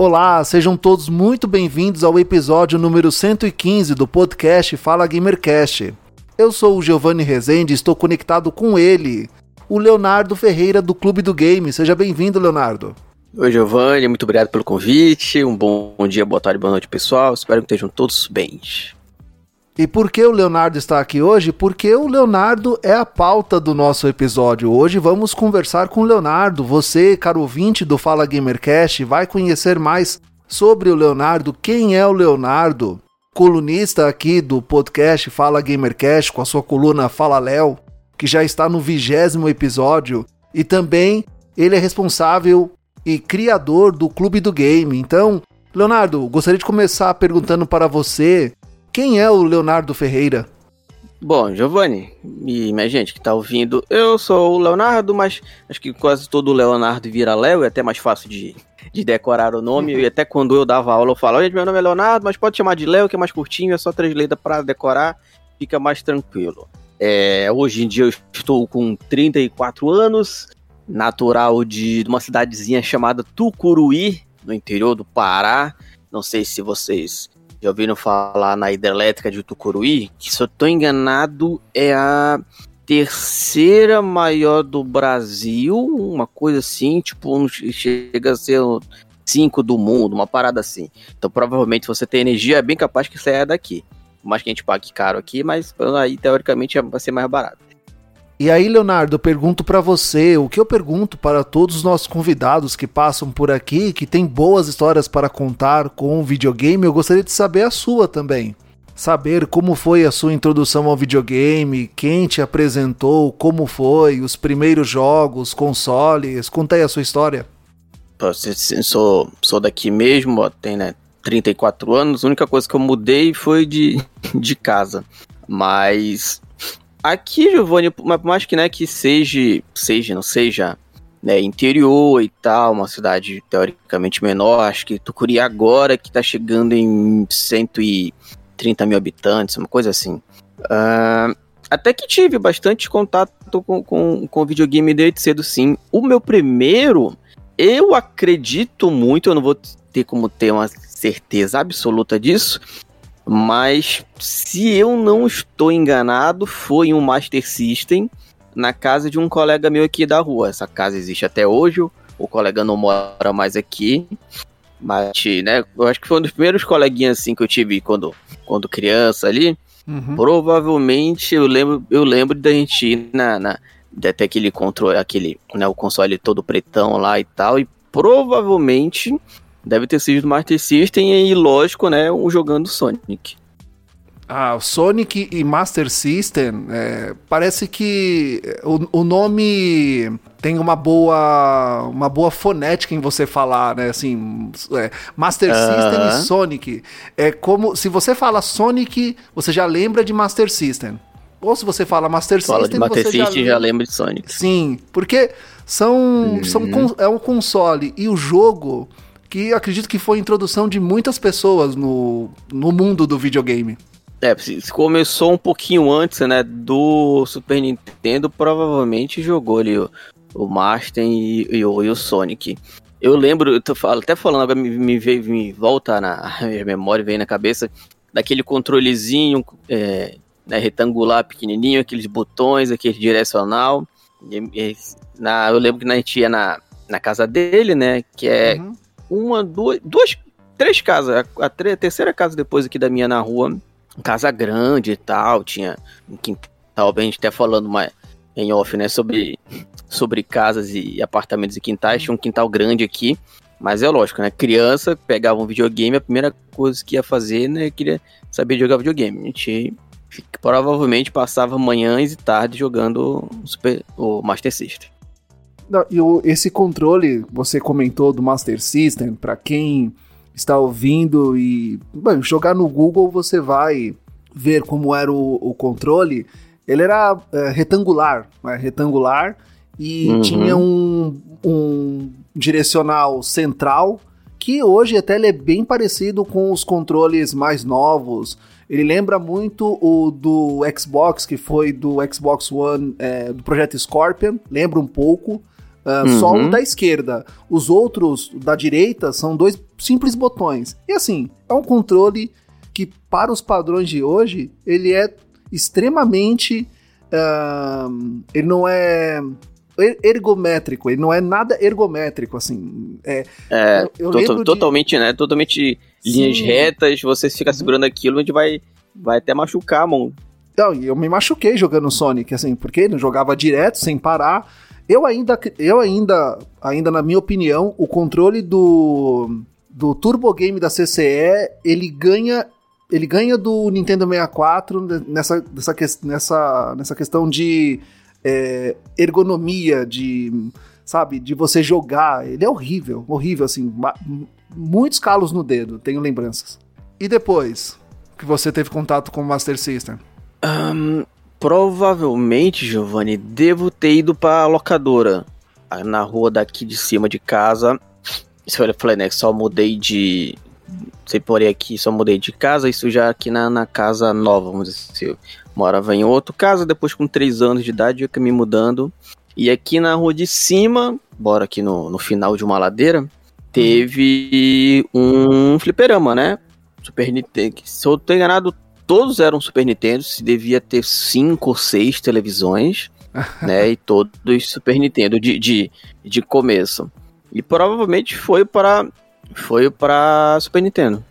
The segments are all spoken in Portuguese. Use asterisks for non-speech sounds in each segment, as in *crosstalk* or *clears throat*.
Olá, sejam todos muito bem-vindos ao episódio número 115 do podcast Fala Gamercast. Eu sou o Giovanni Rezende e estou conectado com ele, o Leonardo Ferreira do Clube do Game. Seja bem-vindo, Leonardo. Oi, Giovanni, muito obrigado pelo convite. Um bom dia, boa tarde, boa noite, pessoal. Espero que estejam todos bem. E por que o Leonardo está aqui hoje? Porque o Leonardo é a pauta do nosso episódio. Hoje vamos conversar com o Leonardo. Você, caro ouvinte do Fala Gamercast, vai conhecer mais sobre o Leonardo. Quem é o Leonardo? Colunista aqui do podcast Fala Gamercast, com a sua coluna Fala Léo, que já está no vigésimo episódio. E também ele é responsável e criador do Clube do Game. Então, Leonardo, gostaria de começar perguntando para você quem é o Leonardo Ferreira? Bom, Giovanni e minha gente que tá ouvindo, eu sou o Leonardo, mas acho que quase todo Leonardo vira Léo, é até mais fácil de, de decorar o nome. *laughs* e até quando eu dava aula, eu falava, gente, meu nome é Leonardo, mas pode chamar de Léo, que é mais curtinho, é só três letras para decorar, fica mais tranquilo. É, hoje em dia eu estou com 34 anos, natural de uma cidadezinha chamada Tucuruí, no interior do Pará. Não sei se vocês já ouviram falar na hidrelétrica de Tucuruí? Que se eu tô enganado, é a terceira maior do Brasil, uma coisa assim, tipo, chega a ser cinco do mundo, uma parada assim. Então provavelmente se você tem energia, é bem capaz que saia daqui. Mais que a gente pague caro aqui, mas aí teoricamente vai ser mais barato. E aí, Leonardo, eu pergunto para você, o que eu pergunto para todos os nossos convidados que passam por aqui, que tem boas histórias para contar com o videogame, eu gostaria de saber a sua também. Saber como foi a sua introdução ao videogame, quem te apresentou, como foi, os primeiros jogos, consoles, conta aí a sua história. Sou, sou daqui mesmo, tem né, 34 anos, a única coisa que eu mudei foi de, *laughs* de casa. Mas Aqui, Giovanni, por mais que, né, que seja, seja, não seja, né, interior e tal, uma cidade teoricamente menor, acho que Tucuri agora que tá chegando em 130 mil habitantes, uma coisa assim. Uh, até que tive bastante contato com, com, com videogame desde cedo, sim. O meu primeiro, eu acredito muito, eu não vou ter como ter uma certeza absoluta disso, mas se eu não estou enganado, foi um Master System na casa de um colega meu aqui da rua. Essa casa existe até hoje, o colega não mora mais aqui. Mas, né, eu acho que foi um dos primeiros coleguinhas assim que eu tive quando, quando criança ali. Uhum. Provavelmente eu lembro, eu lembro da gente ir na, na até aquele controle, aquele, né, o console todo pretão lá e tal, e provavelmente Deve ter sido do Master System e, lógico, né, um jogando Sonic. Ah, Sonic e Master System, é, parece que o, o nome tem uma boa uma boa fonética em você falar, né? Assim, é, Master uh -huh. System e Sonic. É como se você fala Sonic, você já lembra de Master System. Ou se você fala Master fala System, de Master você System, já, já lembra de Sonic. Sim, porque são, uhum. são é um console e o jogo que acredito que foi a introdução de muitas pessoas no, no mundo do videogame. É, se começou um pouquinho antes, né, do Super Nintendo, provavelmente jogou ali o, o Master e, e, o, e o Sonic. Eu lembro, eu tô até falando agora, me, me, veio, me volta na *laughs* minha memória, vem na cabeça, daquele controlezinho é, né, retangular pequenininho, aqueles botões, aquele direcional. E, na, eu lembro que a gente ia na, na casa dele, né, que é... Uhum uma, duas, duas três casas. A, a, terceira casa depois aqui da minha na rua, casa grande e tal, tinha um quintal, bem, a gente até falando mais em off, né, sobre, sobre casas e apartamentos e quintais, tinha um quintal grande aqui, mas é lógico, né, criança pegava um videogame, a primeira coisa que ia fazer, né, queria saber jogar videogame, a gente provavelmente passava manhãs e tardes jogando o, Super, o Master System. E esse controle, você comentou do Master System, para quem está ouvindo e bom, jogar no Google, você vai ver como era o, o controle. Ele era é, retangular, né? retangular e uhum. tinha um, um direcional central que hoje até ele é bem parecido com os controles mais novos. Ele lembra muito o do Xbox, que foi do Xbox One, é, do projeto Scorpion, lembra um pouco. Uh, uhum. Só o da esquerda. Os outros da direita são dois simples botões. E assim, é um controle que, para os padrões de hoje, ele é extremamente. Uh, ele não é ergométrico, ele não é nada ergométrico, assim. É, é eu, eu to totalmente, de... né? Totalmente linhas Sim. retas, você fica uhum. segurando aquilo, onde vai, vai até machucar a mão. Então, eu me machuquei jogando Sonic, assim, porque não jogava direto, sem parar. Eu ainda, eu ainda, ainda na minha opinião, o controle do, do Turbo Game da CCE, ele ganha ele ganha do Nintendo 64 nessa, nessa, nessa, nessa questão de é, ergonomia, de, sabe, de você jogar. Ele é horrível, horrível, assim, muitos calos no dedo, tenho lembranças. E depois que você teve contato com o Master System? Um, Provavelmente, Giovanni, devo ter ido pra locadora. Na rua daqui de cima de casa. Isso eu falei, né? Só mudei de. Sei por aqui, só mudei de casa. Isso já aqui na, na casa nova, vamos dizer assim. Morava em outra casa, depois com 3 anos de idade, eu me mudando. E aqui na rua de cima, bora aqui no, no final de uma ladeira, teve um fliperama, né? Super Nintendo. Se eu tô enganado, todos eram Super Nintendo, se devia ter cinco ou seis televisões, *laughs* né? E todos Super Nintendo de, de, de começo. E provavelmente foi para foi para Super Nintendo.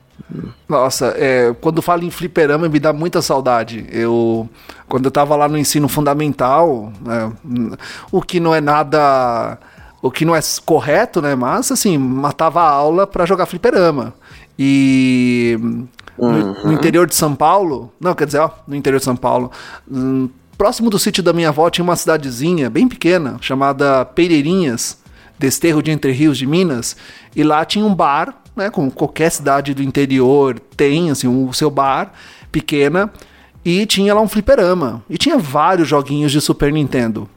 Nossa, é, quando falo em fliperama me dá muita saudade. Eu, quando eu tava lá no ensino fundamental, né, o que não é nada, o que não é correto, né? Mas assim, matava a aula para jogar fliperama. E Uhum. No, interior de São Paulo, não, quer dizer, ó, no interior de São Paulo, hum, próximo do sítio da minha avó tinha uma cidadezinha bem pequena, chamada Pereirinhas, Desterro de Entre Rios de Minas, e lá tinha um bar, né, como qualquer cidade do interior tem, assim, o seu bar, pequena, e tinha lá um fliperama, e tinha vários joguinhos de Super Nintendo.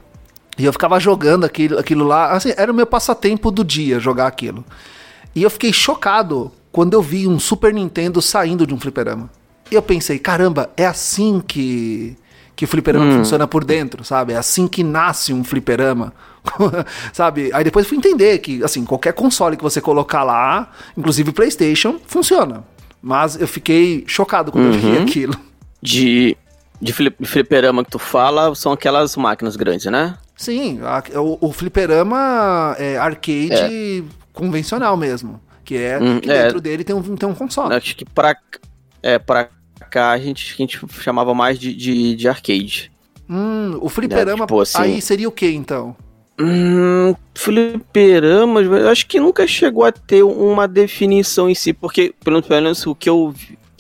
E eu ficava jogando aquilo, aquilo lá, assim, era o meu passatempo do dia jogar aquilo. E eu fiquei chocado quando eu vi um Super Nintendo saindo de um fliperama. Eu pensei, caramba, é assim que que o fliperama hum. funciona por dentro, sabe? É assim que nasce um fliperama, *laughs* sabe? Aí depois fui entender que, assim, qualquer console que você colocar lá, inclusive PlayStation, funciona. Mas eu fiquei chocado quando uhum. eu vi uhum. aquilo. De, de fliperama que tu fala, são aquelas máquinas grandes, né? Sim, a, o, o fliperama é arcade é. convencional mesmo. Que é hum, que é. dentro é, dele tem um, tem um console. Acho que pra, é, pra cá a gente, a gente chamava mais de, de, de arcade. Hum, o fliperama tipo assim, aí seria o que então? Hum, fliperama, eu acho que nunca chegou a ter uma definição em si, porque pelo menos o que eu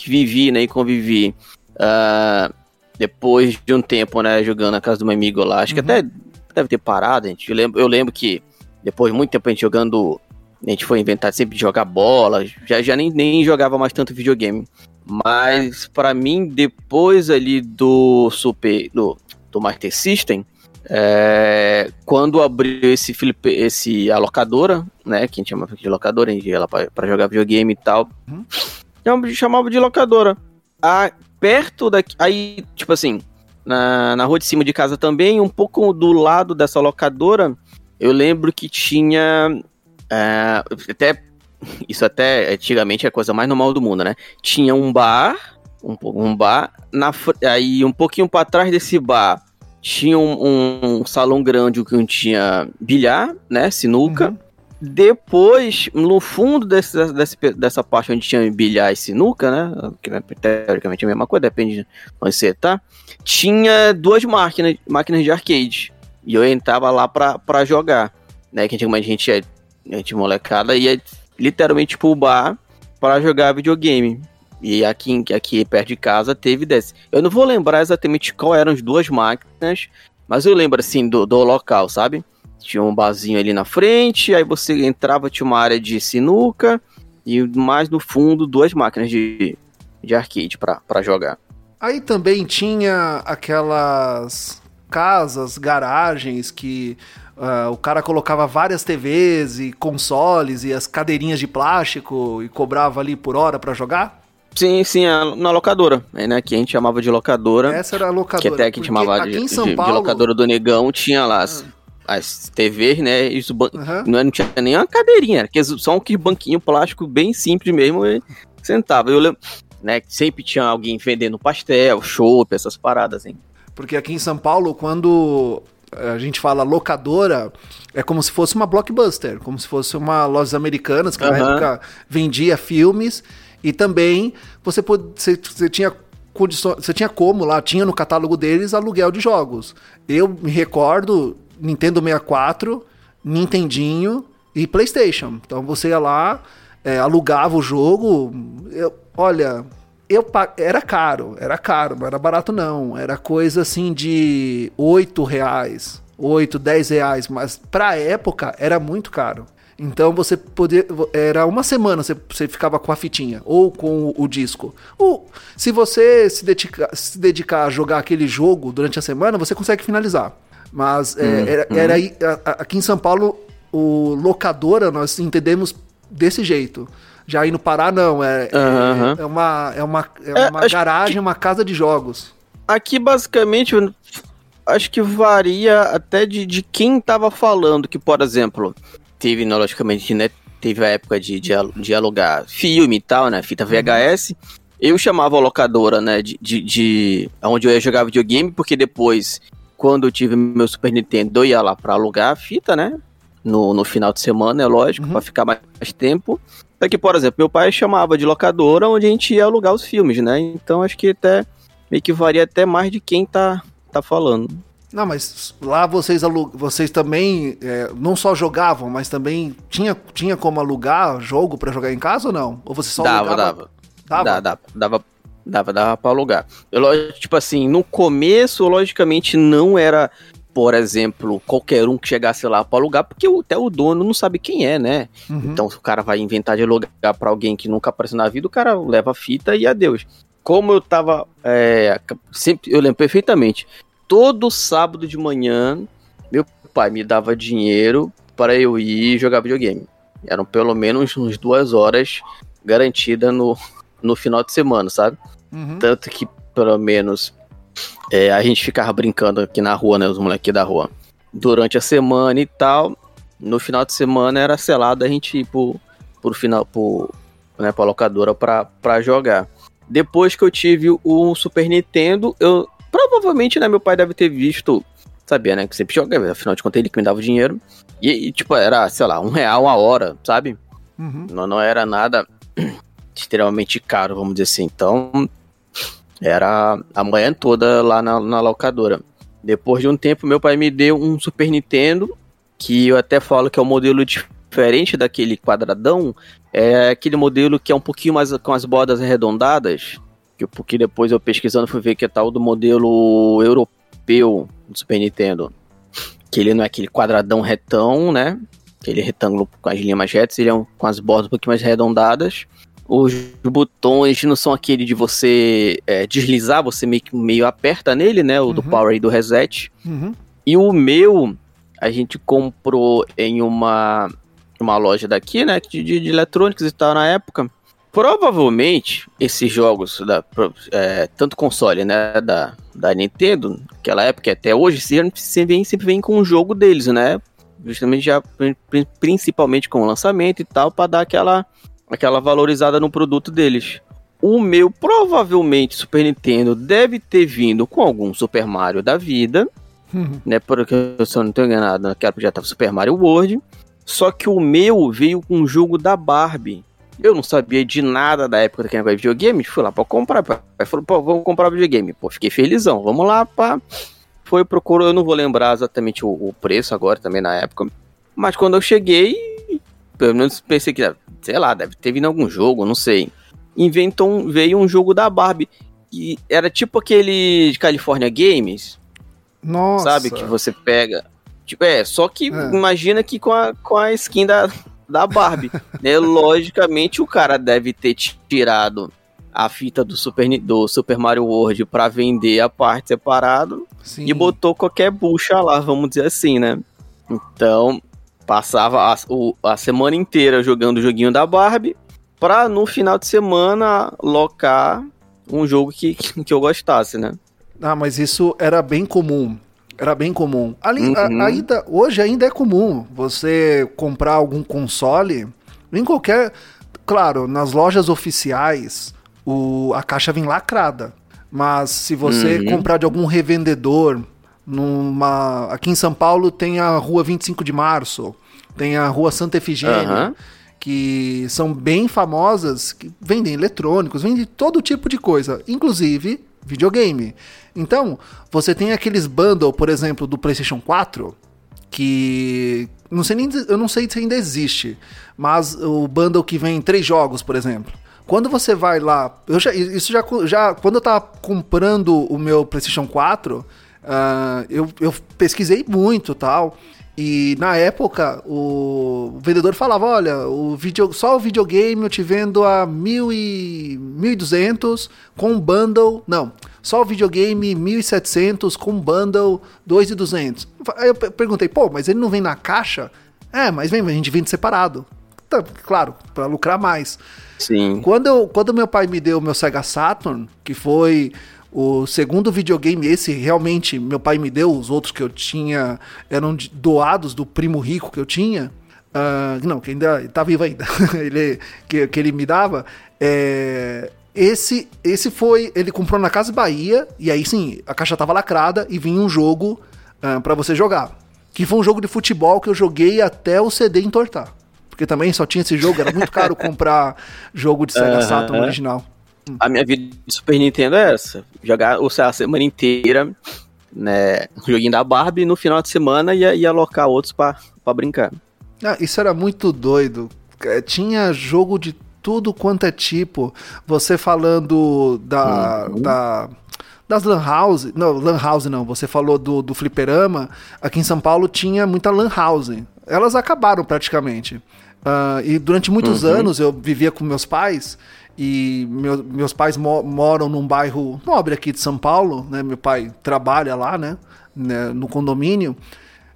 vivi, né, e convivi uh, depois de um tempo, né, jogando na casa do meu amigo lá, acho uhum. que até deve ter parado, gente. Eu lembro, eu lembro que depois de muito tempo a gente jogando a gente foi inventar sempre de jogar bola, já, já nem, nem jogava mais tanto videogame. Mas para mim, depois ali do Super. do, do Master System, é, quando abriu esse, Felipe, esse a locadora, né? Que a gente chamava de locadora, a gente ia lá pra, pra jogar videogame e tal. Uhum. Chamava de locadora. A, perto daqui. Aí, tipo assim, na, na rua de cima de casa também, um pouco do lado dessa locadora, eu lembro que tinha é, até *laughs* isso até antigamente é a coisa mais normal do mundo, né? Tinha um bar, um, um bar, na, aí um pouquinho para trás desse bar tinha um, um, salão grande que tinha bilhar, né? Sinuca. Uhum. Depois, no fundo desse, desse, dessa parte onde tinha bilhar e sinuca, né? Que né, teoricamente é a mesma coisa, depende de onde você tá. Tinha duas máquinas, máquinas de arcade. E eu entrava lá pra, pra jogar. Né? Que antigamente a gente a gente molecada ia literalmente pro bar para jogar videogame. E aqui, aqui perto de casa teve desse. Eu não vou lembrar exatamente qual eram as duas máquinas, mas eu lembro assim do, do local, sabe? Tinha um barzinho ali na frente, aí você entrava, tinha uma área de sinuca, e mais no fundo duas máquinas de, de arcade para jogar. Aí também tinha aquelas casas, garagens que uh, o cara colocava várias TVs e consoles e as cadeirinhas de plástico e cobrava ali por hora para jogar? Sim, sim, na locadora, né? Que a gente chamava de locadora. Essa era a locadora. Que até que a gente chamava de, de, Paulo... de, locadora do Negão, tinha lá as, ah. as TVs, né? Isso, uhum. não, não, tinha nem uma cadeirinha, era só um banquinho plástico bem simples mesmo e sentava. Eu lembro, né? Sempre tinha alguém vendendo pastel, chopp, essas paradas, hein? Porque aqui em São Paulo, quando a gente fala locadora, é como se fosse uma blockbuster, como se fosse uma lojas americanas que uhum. na época vendia filmes e também você, pode, você, você tinha condições, você tinha como lá, tinha no catálogo deles aluguel de jogos. Eu me recordo Nintendo 64, Nintendinho e PlayStation. Então você ia lá, é, alugava o jogo. Eu, olha, eu era caro, era caro, não era barato não. Era coisa assim de 8 reais, 8, 10 reais, mas pra época era muito caro. Então você podia. Era uma semana você, você ficava com a fitinha ou com o, o disco. Ou se você se dedicar, se dedicar a jogar aquele jogo durante a semana, você consegue finalizar. Mas é, hum, era, hum. era aí, aqui em São Paulo, o locadora nós entendemos desse jeito. Já aí no Pará, não. É, uhum. é, é, uma, é uma, é, é uma garagem, que... uma casa de jogos. Aqui, basicamente, acho que varia até de, de quem tava falando. Que, por exemplo, teve, né, logicamente, né? Teve a época de, de, alugar filme e tal, né? Fita VHS. Uhum. Eu chamava a locadora, né? De, de, de. onde eu ia jogar videogame, porque depois, quando eu tive meu Super Nintendo, eu ia lá pra alugar a fita, né? No, no final de semana, é lógico, uhum. pra ficar mais tempo. É que, por exemplo, meu pai chamava de locadora onde a gente ia alugar os filmes, né? Então acho que até meio que varia até mais de quem tá, tá falando. Não, mas lá vocês, vocês também é, não só jogavam, mas também tinha, tinha como alugar jogo para jogar em casa ou não? Ou você só dava, alugava? Dava, dava. Dava, dava, dava, dava, dava pra alugar. Eu, tipo assim, no começo, logicamente, não era por exemplo, qualquer um que chegasse lá para alugar, porque até o dono não sabe quem é, né? Uhum. Então, se o cara vai inventar de alugar para alguém que nunca apareceu na vida, o cara leva a fita e adeus. Como eu tava. É, sempre, eu lembro perfeitamente. Todo sábado de manhã, meu pai me dava dinheiro para eu ir jogar videogame. Eram pelo menos uns duas horas garantida no, no final de semana, sabe? Uhum. Tanto que, pelo menos, é, a gente ficava brincando aqui na rua, né? Os moleques da rua. Durante a semana e tal. No final de semana era selado a gente ir pro, pro final, pro, né, pra locadora pra, pra jogar. Depois que eu tive o Super Nintendo, eu. Provavelmente, né, meu pai deve ter visto. Sabia, né? Que sempre jogava, afinal de contas, ele que me dava o dinheiro. E, e, tipo, era, sei lá, um real a hora, sabe? Uhum. Não, não era nada *clears throat* extremamente caro, vamos dizer assim. Então, era a manhã toda lá na, na locadora. Depois de um tempo, meu pai me deu um Super Nintendo, que eu até falo que é um modelo diferente daquele quadradão. É aquele modelo que é um pouquinho mais com as bordas arredondadas. Que, porque depois eu pesquisando fui ver que é tal do modelo europeu do Super Nintendo. Que ele não é aquele quadradão retão, né? Aquele retângulo com as linhas retas, ele é um, com as bordas um pouquinho mais arredondadas. Os botões não são aquele de você é, deslizar, você meio, meio aperta nele, né? O uhum. do power e do reset. Uhum. E o meu, a gente comprou em uma, uma loja daqui, né? De, de, de eletrônicos e tal na época. Provavelmente, esses jogos, da, é, tanto console, né, da, da Nintendo, naquela época até hoje, sempre vem, sempre vem com um jogo deles, né? Justamente já, principalmente com o lançamento e tal, para dar aquela aquela valorizada no produto deles. O meu, provavelmente, Super Nintendo deve ter vindo com algum Super Mario da vida, uhum. né? Porque eu só não tenho enganado, naquela já tava Super Mario World. Só que o meu veio com um jogo da Barbie. Eu não sabia de nada da época daquele negócio de videogame, fui lá pra comprar. Aí falou, pô, vamos comprar videogame. Pô, fiquei felizão, vamos lá, pá. Foi, procurou, eu não vou lembrar exatamente o, o preço agora também na época. Mas quando eu cheguei, pelo menos pensei que sei lá, deve ter vindo algum jogo, não sei. Inventou, veio um jogo da Barbie. E era tipo aquele de California Games. Nossa. Sabe? Que você pega. Tipo, é, só que é. imagina que com a, com a skin da, da Barbie. *laughs* né? Logicamente, o cara deve ter tirado a fita do Super, do Super Mario World para vender a parte separado Sim. e botou qualquer bucha lá, vamos dizer assim, né? Então, passava a, o, a semana inteira jogando o joguinho da Barbie pra no final de semana locar um jogo que, *laughs* que eu gostasse, né? Ah, mas isso era bem comum. Era bem comum. Ali, uhum. a, ainda, hoje ainda é comum você comprar algum console em qualquer. Claro, nas lojas oficiais o, a caixa vem lacrada. Mas se você uhum. comprar de algum revendedor, numa. Aqui em São Paulo tem a rua 25 de março, tem a rua Santa Efigênia. Uhum que são bem famosas, que vendem eletrônicos, vendem todo tipo de coisa, inclusive videogame. Então, você tem aqueles bundle, por exemplo, do PlayStation 4, que não sei nem, eu não sei se ainda existe, mas o bundle que vem três jogos, por exemplo. Quando você vai lá, eu já, isso já, já quando eu tava comprando o meu PlayStation 4, uh, eu, eu pesquisei muito tal. E na época, o vendedor falava: Olha, o video, só o videogame eu te vendo a mil e, 1.200 com bundle. Não, só o videogame 1.700 com bundle 2.200. Aí eu perguntei: Pô, mas ele não vem na caixa? É, mas vem, a gente vende separado. Tá, claro, para lucrar mais. Sim. Quando, eu, quando meu pai me deu o meu Sega Saturn, que foi o segundo videogame, esse realmente meu pai me deu, os outros que eu tinha eram doados do primo rico que eu tinha. Uh, não, que ainda tá vivo ainda, *laughs* ele, que, que ele me dava. É, esse, esse foi. Ele comprou na Casa Bahia, e aí sim, a caixa tava lacrada e vinha um jogo uh, ah, para você jogar. Que foi um jogo de futebol que eu joguei até o CD entortar. Porque também só tinha esse jogo, era muito caro *laughs* comprar jogo de Sega Saturn original. A minha vida de Super Nintendo é essa. Jogar ou seja, a semana inteira, né? Joguinho da Barbie, no final de semana ia, ia alocar outros para brincar. Ah, isso era muito doido. É, tinha jogo de tudo quanto é tipo. Você falando da. Uhum. da das Lan House, não, Lan House não, você falou do, do Fliperama, aqui em São Paulo tinha muita Lan House. Elas acabaram praticamente. Uh, e durante muitos uhum. anos eu vivia com meus pais e meu, meus pais mo moram num bairro nobre aqui de São Paulo, né? Meu pai trabalha lá, né? né? No condomínio,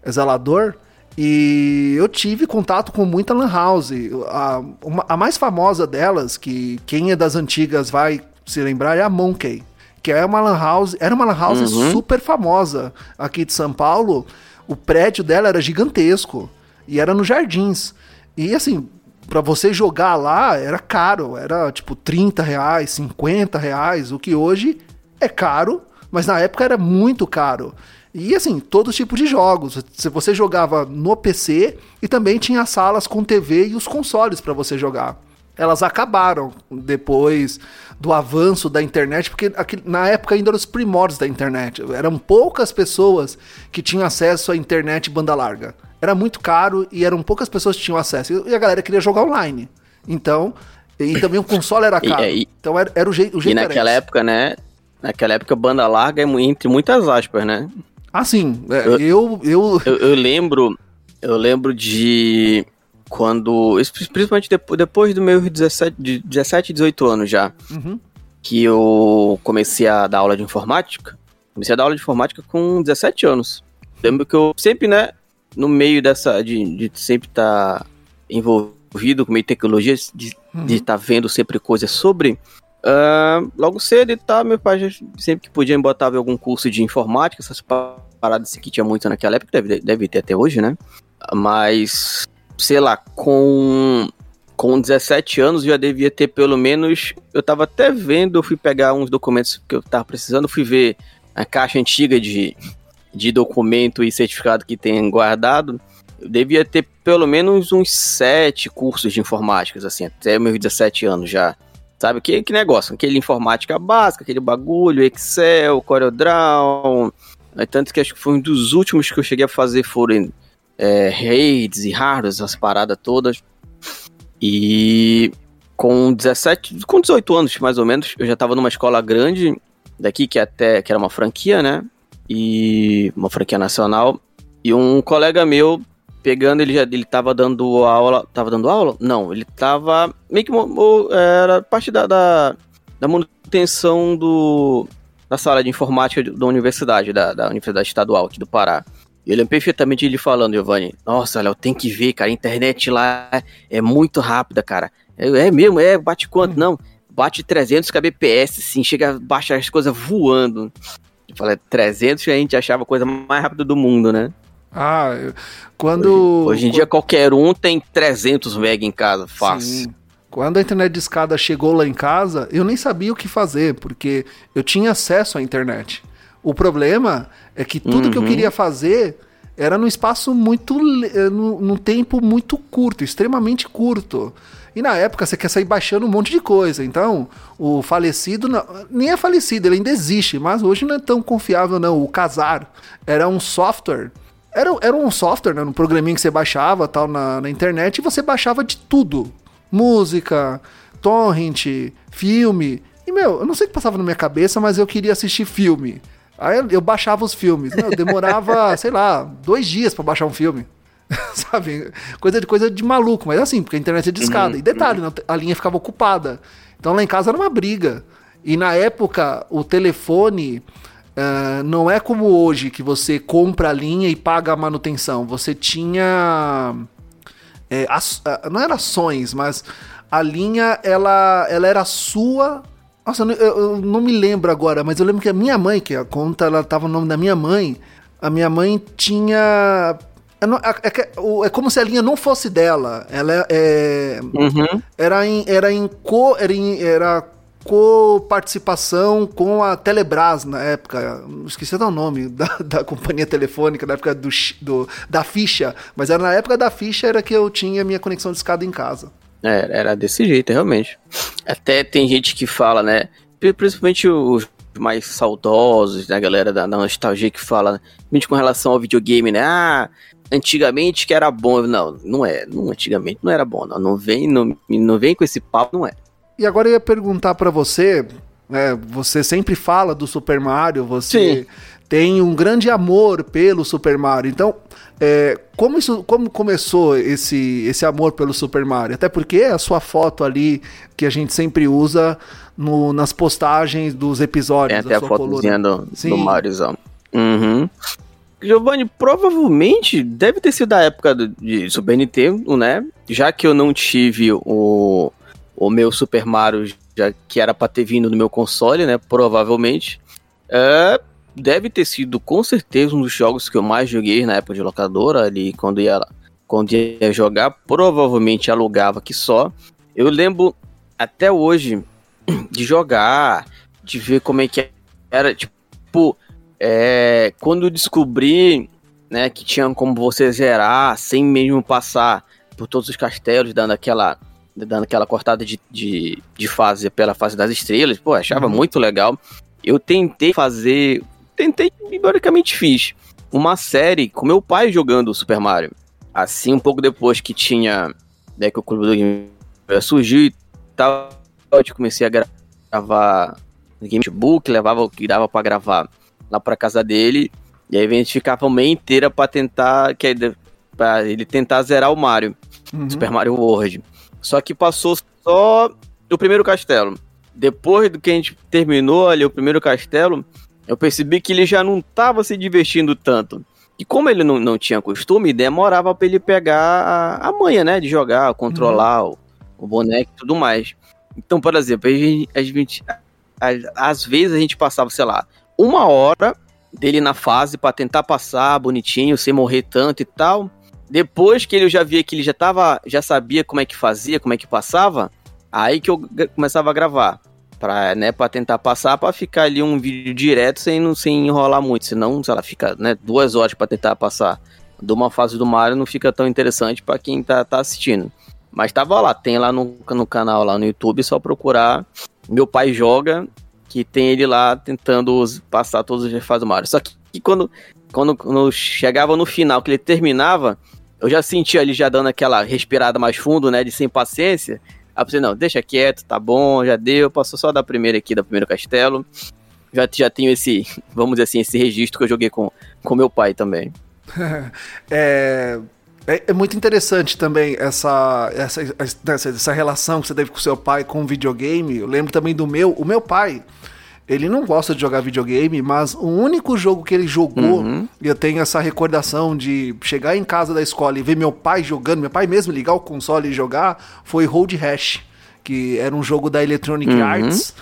é zelador. E eu tive contato com muita lan house. A, uma, a mais famosa delas, que quem é das antigas vai se lembrar, é a Monkey. Que é uma lan house, era uma lan house uhum. super famosa aqui de São Paulo. O prédio dela era gigantesco. E era nos jardins. E assim, para você jogar lá era caro, era tipo 30 reais, 50 reais, o que hoje é caro, mas na época era muito caro. E assim, todo tipo de jogos. Você jogava no PC e também tinha salas com TV e os consoles para você jogar. Elas acabaram depois do avanço da internet, porque aqui, na época ainda eram os primórdios da internet. Eram poucas pessoas que tinham acesso à internet banda larga era muito caro e eram poucas pessoas que tinham acesso. E a galera queria jogar online. Então, e também o console era *laughs* caro. E, e, então era, era, o jeito, o jeito E naquela época, né? Naquela época, banda larga é entre muitas aspas, né? Ah, sim. É, eu, eu, eu... eu, eu lembro. Eu lembro de quando. Principalmente depois, depois do meu 17, 17, 18 anos já. Uhum. Que eu comecei a dar aula de informática. Comecei a dar aula de informática com 17 anos. Lembro que eu sempre, né? no meio dessa. de, de sempre estar tá envolvido com meio de tecnologia, de uhum. estar tá vendo sempre coisas sobre. Uh, logo cedo e tá, meu pai sempre que podia botava algum curso de informática, essas paradas assim, que tinha muito naquela época, deve, deve ter até hoje, né? Mas, sei lá, com, com 17 anos já devia ter pelo menos. Eu tava até vendo, eu fui pegar uns documentos que eu tava precisando, fui ver a caixa antiga de, de documento e certificado que tem guardado, eu devia ter pelo menos uns sete cursos de informática, assim, até meus 17 anos já. Sabe, que, que negócio? Aquele informática básica, aquele bagulho, Excel, CorelDRAW. Tanto que acho que foi um dos últimos que eu cheguei a fazer foram é, raids e hardware, as paradas todas. E com 17, com 18 anos mais ou menos, eu já estava numa escola grande daqui, que até que era uma franquia, né? e uma franquia nacional. E um colega meu pegando, ele já ele tava dando aula. Tava dando aula? Não, ele tava. Meio que era parte da, da, da manutenção do. da sala de informática da universidade, da, da Universidade Estadual aqui do Pará. Eu lembro perfeitamente ele falando, Giovanni. Nossa, Léo, tem que ver, cara. A internet lá é muito rápida, cara. É, é mesmo, é, bate quanto? Hum. Não, bate 300 kbps, assim, chega a baixar as coisas voando. Eu falei, 300 a gente achava a coisa mais rápida do mundo, né? Ah, quando. Hoje, hoje em dia qualquer um tem 300 MB em casa, fácil. Sim. Quando a internet de escada chegou lá em casa, eu nem sabia o que fazer, porque eu tinha acesso à internet. O problema é que tudo uhum. que eu uhum. queria fazer era num espaço muito. Eh, num tempo muito curto, extremamente curto. E na época você quer sair baixando um monte de coisa. Então, o falecido. Não, nem é falecido, ele ainda existe, mas hoje não é tão confiável, não. O Casar era um software era, era um software, né, um programinha que você baixava tal na, na internet e você baixava de tudo. Música, torrent, filme. E, meu, eu não sei o que passava na minha cabeça, mas eu queria assistir filme. Aí eu, eu baixava os filmes. Meu, demorava, *laughs* sei lá, dois dias para baixar um filme. *laughs* Sabe? Coisa de, coisa de maluco, mas assim, porque a internet é discada. Uhum, e detalhe, uhum. a linha ficava ocupada. Então lá em casa era uma briga. E na época, o telefone Uh, não é como hoje que você compra a linha e paga a manutenção. Você tinha. É, as, uh, não era ações, mas a linha ela, ela era sua. Nossa, eu, eu, não me lembro agora, mas eu lembro que a minha mãe, que a conta ela tava no nome da minha mãe, a minha mãe tinha. É, é, como se a linha não fosse dela. Ela é. Uhum. Era em. Era em, co, era, em, era co-participação com a Telebrás na época. Esqueci o nome *laughs* da, da companhia telefônica, na época do, do, da ficha. Mas era na época da ficha era que eu tinha minha conexão de escada em casa. É, era desse jeito, realmente. Até tem gente que fala, né? Principalmente os mais saudosos, né, galera da, da nostalgia que fala, principalmente com relação ao videogame, né? Ah, antigamente que era bom. Não, não é. Não, antigamente não era bom, não. Não vem, não, não vem com esse papo, não é. E agora eu ia perguntar para você, né, você sempre fala do Super Mario, você Sim. tem um grande amor pelo Super Mario. Então, é, como, isso, como começou esse, esse amor pelo Super Mario? Até porque a sua foto ali, que a gente sempre usa no, nas postagens dos episódios. Tem até a fotozinha do, do Mariozão. Uhum. Giovanni, provavelmente deve ter sido da época do, de Super Nintendo, né? Já que eu não tive o o meu Super Mario, já que era para ter vindo no meu console, né? Provavelmente. É, deve ter sido com certeza um dos jogos que eu mais joguei na época de locadora, ali quando ia, quando ia jogar, provavelmente alugava que só. Eu lembro até hoje de jogar, de ver como é que era, tipo, é, quando eu descobri, né, que tinha como você zerar sem mesmo passar por todos os castelos, dando aquela dando aquela cortada de, de, de fase pela fase das estrelas, pô, achava uhum. muito legal. Eu tentei fazer, tentei, basicamente fiz, uma série com meu pai jogando Super Mario. Assim, um pouco depois que tinha, né, que o Clube do Game surgiu e tal, eu comecei a gravar no Gamebook, levava o que dava para gravar lá pra casa dele, e aí a gente ficava uma meia inteira para tentar, que para ele tentar zerar o Mario, uhum. Super Mario World. Só que passou só o primeiro castelo. Depois do que a gente terminou ali o primeiro castelo, eu percebi que ele já não estava se divertindo tanto. E como ele não, não tinha costume, demorava para ele pegar a, a manha, né? De jogar, controlar uhum. o, o, boneco e tudo mais. Então, por exemplo, a gente, às vezes a gente passava, sei lá, uma hora dele na fase para tentar passar bonitinho, sem morrer tanto e tal. Depois que ele já via que ele já tava, já sabia como é que fazia, como é que passava, aí que eu começava a gravar. Pra, né, tentar passar, pra ficar ali um vídeo direto sem, sem enrolar muito. Senão, sei lá, fica né, duas horas para tentar passar de uma fase do Mario não fica tão interessante para quem tá, tá assistindo. Mas tava lá, tem lá no, no canal, lá no YouTube, só procurar. Meu pai joga, que tem ele lá tentando passar todos os fases do Mario. Só que, que quando, quando, quando chegava no final, que ele terminava, eu já senti ali já dando aquela respirada mais fundo, né, de sem paciência. Aí pensei, não, deixa quieto, tá bom, já deu, passou só da primeira aqui, da primeiro castelo. Já, já tenho esse, *laughs* vamos dizer assim, esse registro que eu joguei com, com meu pai também. *laughs* é, É, é, muito interessante também essa, essa, essa, essa relação que você teve com seu pai com o videogame. Eu lembro também do meu. O meu pai, ele não gosta de jogar videogame, mas o único jogo que ele jogou, uhum. eu tenho essa recordação de chegar em casa da escola e ver meu pai jogando, meu pai mesmo ligar o console e jogar, foi Road Rash, que era um jogo da Electronic uhum. Arts.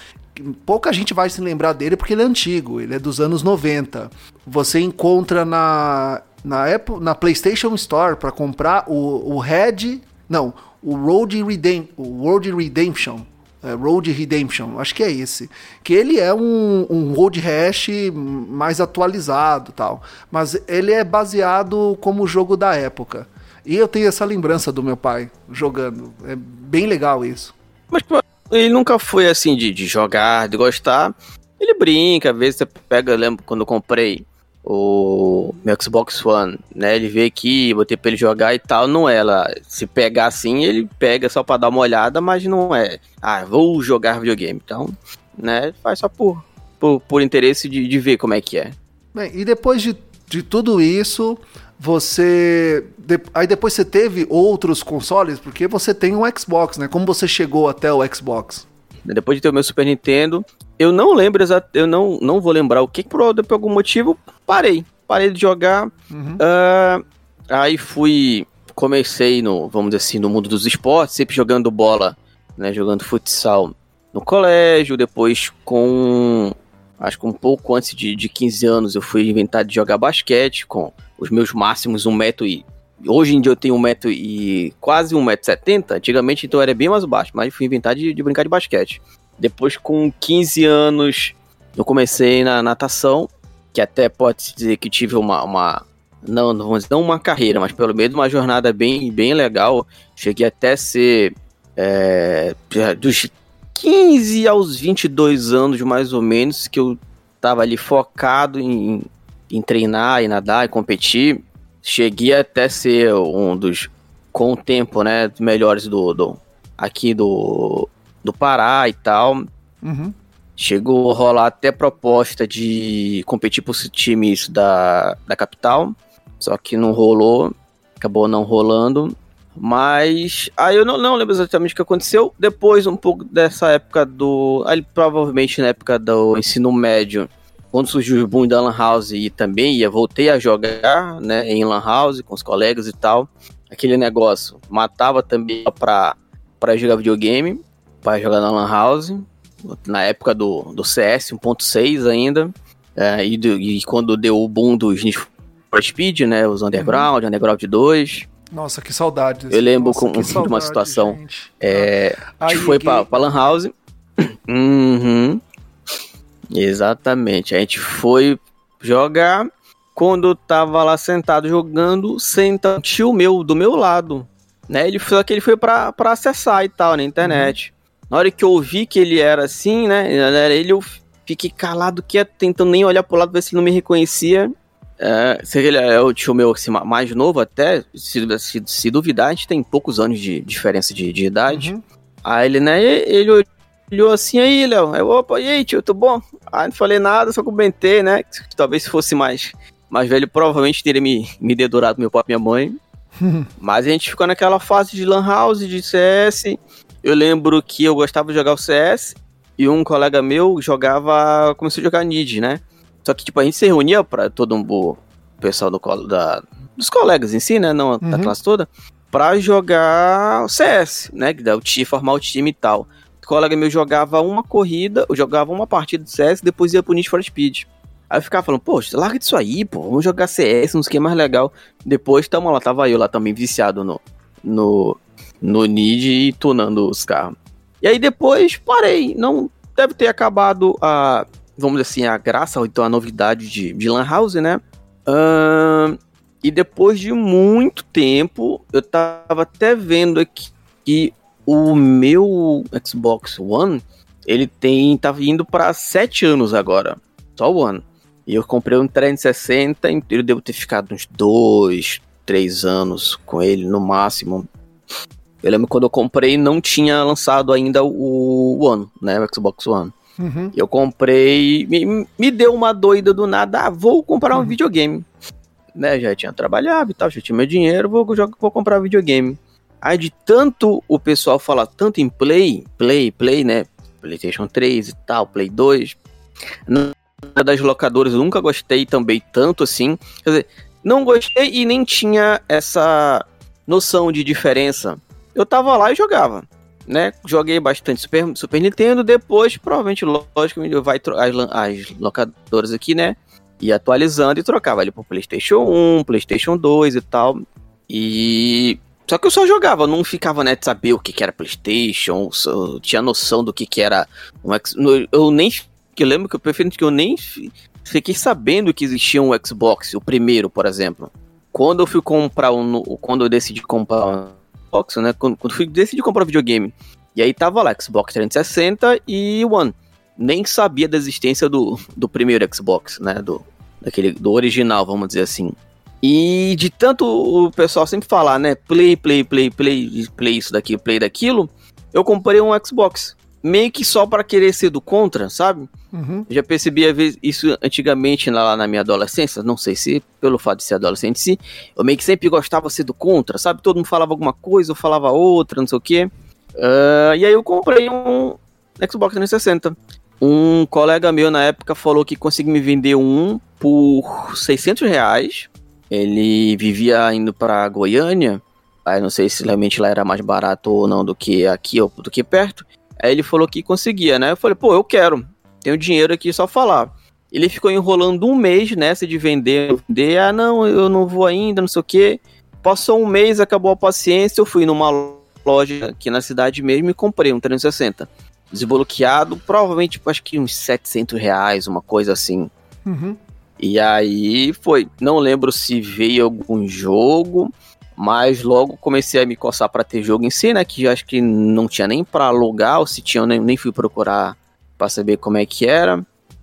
Pouca gente vai se lembrar dele porque ele é antigo, ele é dos anos 90. Você encontra na na Apple, na PlayStation Store para comprar o, o Red, não, o Road Redemption, o Road Redemption, Road Redemption, acho que é esse, que ele é um, um Road Rash mais atualizado, tal, mas ele é baseado como jogo da época. E eu tenho essa lembrança do meu pai jogando, é bem legal isso. Mas ele nunca foi assim de, de jogar, de gostar. Ele brinca, às vezes você pega, eu lembro quando eu comprei o meu Xbox One, né? Ele veio aqui, botei pra ele jogar e tal. Não é ela. Se pegar assim, ele pega só pra dar uma olhada, mas não é. Ah, vou jogar videogame. Então, né? Faz só por, por, por interesse de, de ver como é que é. Bem, e depois de, de tudo isso, você. De, aí depois você teve outros consoles, porque você tem um Xbox, né? Como você chegou até o Xbox? Depois de ter o meu Super Nintendo, eu não lembro exato, eu não, não vou lembrar o que, por, por algum motivo, parei. Parei de jogar. Uhum. Uh, aí fui. Comecei no, vamos dizer assim, no mundo dos esportes, sempre jogando bola, né? Jogando futsal no colégio. Depois, com. Acho que um pouco antes de, de 15 anos, eu fui inventar de jogar basquete com os meus máximos um metro e Hoje em dia eu tenho um metro e quase um metro setenta. Antigamente então era bem mais baixo, mas fui inventar de, de, brincar de basquete. Depois com 15 anos eu comecei na natação, que até pode dizer que tive uma, uma não, não, não uma carreira, mas pelo menos uma jornada bem, bem legal. Cheguei até ser é, dos 15 aos 22 anos mais ou menos que eu tava ali focado em, em treinar e nadar e competir cheguei até ser um dos, com o tempo, né, melhores do, do aqui do, do Pará e tal. Uhum. Chegou a rolar até proposta de competir por times da, da capital, só que não rolou, acabou não rolando. Mas aí eu não, não lembro exatamente o que aconteceu. Depois, um pouco dessa época do. Ali, provavelmente na época do ensino médio, quando surgiu o boom da Lan House e também ia, voltei a jogar, né, em Lan House com os colegas e tal. Aquele negócio matava também pra, pra jogar videogame, para jogar na Lan House, na época do, do CS 1.6 ainda. É, e, do, e, quando deu o boom dos Need for Speed, né, os Underground, uhum. Underground 2. Nossa, que saudade. Eu lembro Nossa, com, saudade, de uma situação. É, a gente foi pra, pra Lan House. *clears throat* uhum. Exatamente. A gente foi jogar. Quando tava lá sentado jogando, senta um tio meu do meu lado. Né? Ele só que ele foi pra, pra acessar e tal na internet. Uhum. Na hora que eu vi que ele era assim, né? Ele eu fiquei calado, quieto, tentando nem olhar pro lado, ver se ele não me reconhecia. É, se ele é o tio meu assim, mais novo até, se, se, se, duvidar, a gente tem poucos anos de diferença de, de idade. Uhum. Aí ele, né, ele olhou assim, aí, Léo. Aí, opa, e aí, tio, tudo bom? Aí não falei nada, só comentei, né? Talvez se fosse mais, mais velho, provavelmente teria me, me dedurado meu pai e minha mãe. *laughs* Mas a gente ficou naquela fase de Lan House, de CS. Eu lembro que eu gostava de jogar o CS e um colega meu jogava. começou a jogar Nid, né? Só que, tipo, a gente se reunia pra todo um, o pessoal do, da, dos colegas em si, né? Não uhum. da classe toda, pra jogar o CS, né? Que dá o time, formar o time e tal colega meu jogava uma corrida, eu jogava uma partida de CS depois ia pro Need for Speed. Aí eu ficava falando, poxa, larga disso aí, pô, vamos jogar CS, o que mais legal. Depois, tamo lá, tava eu lá também viciado no, no, no Need e tunando os carros. E aí depois parei, não deve ter acabado a, vamos dizer assim, a graça, ou então a novidade de, de Lan House, né? E depois de muito tempo, eu tava até vendo aqui que o meu Xbox One, ele tem tá vindo para 7 anos agora, só o One. E eu comprei um 360, eu devo ter ficado uns 2, 3 anos com ele no máximo. Eu lembro quando eu comprei não tinha lançado ainda o One, né, o Xbox One. Uhum. Eu comprei, me, me deu uma doida do nada, ah, vou comprar um uhum. videogame. né? Já tinha trabalhado e tal, já tinha meu dinheiro, vou, vou comprar videogame. Aí de tanto o pessoal falar tanto em Play, Play, Play, né? PlayStation 3 e tal, Play 2. Das locadoras eu nunca gostei também tanto assim. Quer dizer, não gostei e nem tinha essa noção de diferença. Eu tava lá e jogava, né? Joguei bastante Super, Super Nintendo, depois, provavelmente, lógico, vai as, as locadoras aqui, né? Ia atualizando e trocava ali pro PlayStation 1, PlayStation 2 e tal. E só que eu só jogava, não ficava, né, de saber o que, que era PlayStation, tinha noção do que, que era um Eu nem. Que lembro que eu prefiro que eu nem fiquei sabendo que existia um Xbox, o primeiro, por exemplo. Quando eu fui comprar um. Quando eu decidi comprar um Xbox, né? Quando, quando eu decidi comprar um videogame. E aí tava lá, Xbox 360 e One. Nem sabia da existência do, do primeiro Xbox, né? Do, daquele, do original, vamos dizer assim. E de tanto o pessoal sempre falar, né? Play, play, play, play, play isso daqui, play daquilo. Eu comprei um Xbox. Meio que só para querer ser do contra, sabe? Uhum. Já percebi isso antigamente lá na minha adolescência. Não sei se pelo fato de ser adolescente, se eu meio que sempre gostava de ser do contra, sabe? Todo mundo falava alguma coisa, eu falava outra, não sei o quê. Uh, e aí eu comprei um Xbox 360. Um colega meu na época falou que conseguiu me vender um por 600 reais ele vivia indo para Goiânia. Aí não sei se realmente lá era mais barato ou não do que aqui ou do que perto. Aí ele falou que conseguia, né? Eu falei, pô, eu quero. Tenho dinheiro aqui, só falar. Ele ficou enrolando um mês nessa de vender, vender. Ah, não, eu não vou ainda, não sei o quê. Passou um mês, acabou a paciência. Eu fui numa loja aqui na cidade mesmo e comprei um 360. Desbloqueado, provavelmente, acho que uns 700 reais, uma coisa assim. Uhum. E aí foi. Não lembro se veio algum jogo, mas logo comecei a me coçar para ter jogo em si, né? Que acho que não tinha nem para alugar, ou se tinha, eu nem, nem fui procurar para saber como é que era.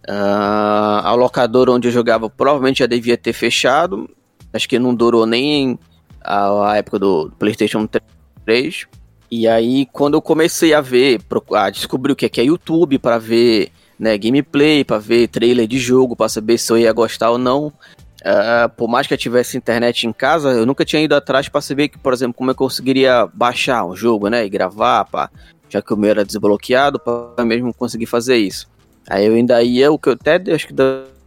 Uh, a locadora onde eu jogava provavelmente já devia ter fechado. Acho que não durou nem a, a época do PlayStation 3. E aí, quando eu comecei a ver, a descobrir o que é, que é YouTube para ver né, gameplay, para ver trailer de jogo, para saber se eu ia gostar ou não. Uh, por mais que eu tivesse internet em casa, eu nunca tinha ido atrás para saber que, por exemplo, como eu conseguiria baixar um jogo, né, e gravar, pá, já que o meu era desbloqueado, para mesmo conseguir fazer isso. Aí eu ainda ia, o que eu até acho que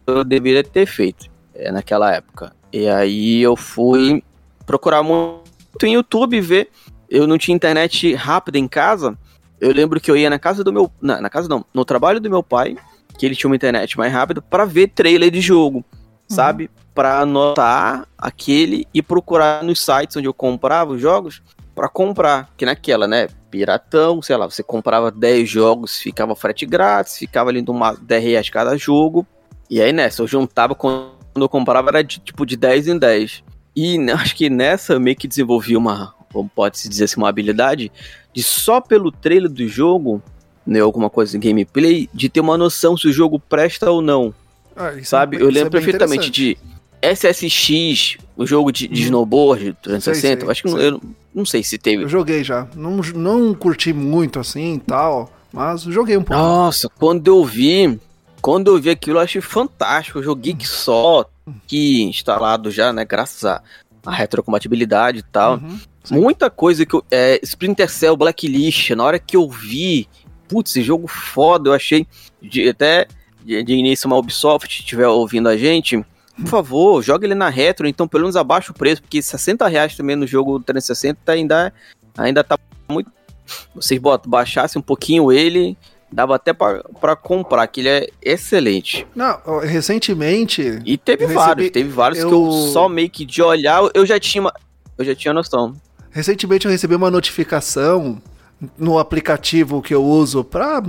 eu deveria ter feito é, naquela época. E aí eu fui procurar muito em YouTube ver. Eu não tinha internet rápida em casa, eu lembro que eu ia na casa do meu. Na, na casa não, no trabalho do meu pai, que ele tinha uma internet mais rápida, para ver trailer de jogo, uhum. sabe? Para anotar aquele e procurar nos sites onde eu comprava os jogos para comprar. Que naquela, né? Piratão, sei lá, você comprava 10 jogos, ficava frete grátis, ficava ali uma 10 reais cada jogo. E aí nessa, eu juntava quando eu comprava, era de, tipo de 10 em 10. E acho que nessa eu meio que desenvolvi uma, como pode-se dizer assim, uma habilidade de só pelo trailer do jogo, né, alguma coisa em gameplay, de ter uma noção se o jogo presta ou não. Ah, é sabe? É, eu lembro é perfeitamente de SSX, o jogo de, de hum. snowboard 360, sei, sei, acho que sei. Não, eu não sei se teve. Eu joguei já. Não, não curti muito assim e tal, mas joguei um pouco. Nossa, quando eu vi, quando eu vi aquilo, eu achei fantástico. Eu joguei que só, que instalado já, né, graças a, a retrocompatibilidade e tal. Uhum. Muita coisa que eu. É, Splinter Cell, Blacklist, na hora que eu vi, putz, esse jogo foda, eu achei. De, até de, de início, uma Ubisoft estiver ouvindo a gente, por favor, joga ele na retro, então pelo menos abaixa o preço, porque 60 reais também no jogo 360 ainda, ainda tá muito. Vocês botam, baixassem um pouquinho ele, dava até para comprar, que ele é excelente. Não, recentemente. E teve vários, teve vários eu... que eu só meio que de olhar, eu já tinha, eu já tinha noção. Recentemente eu recebi uma notificação no aplicativo que eu uso para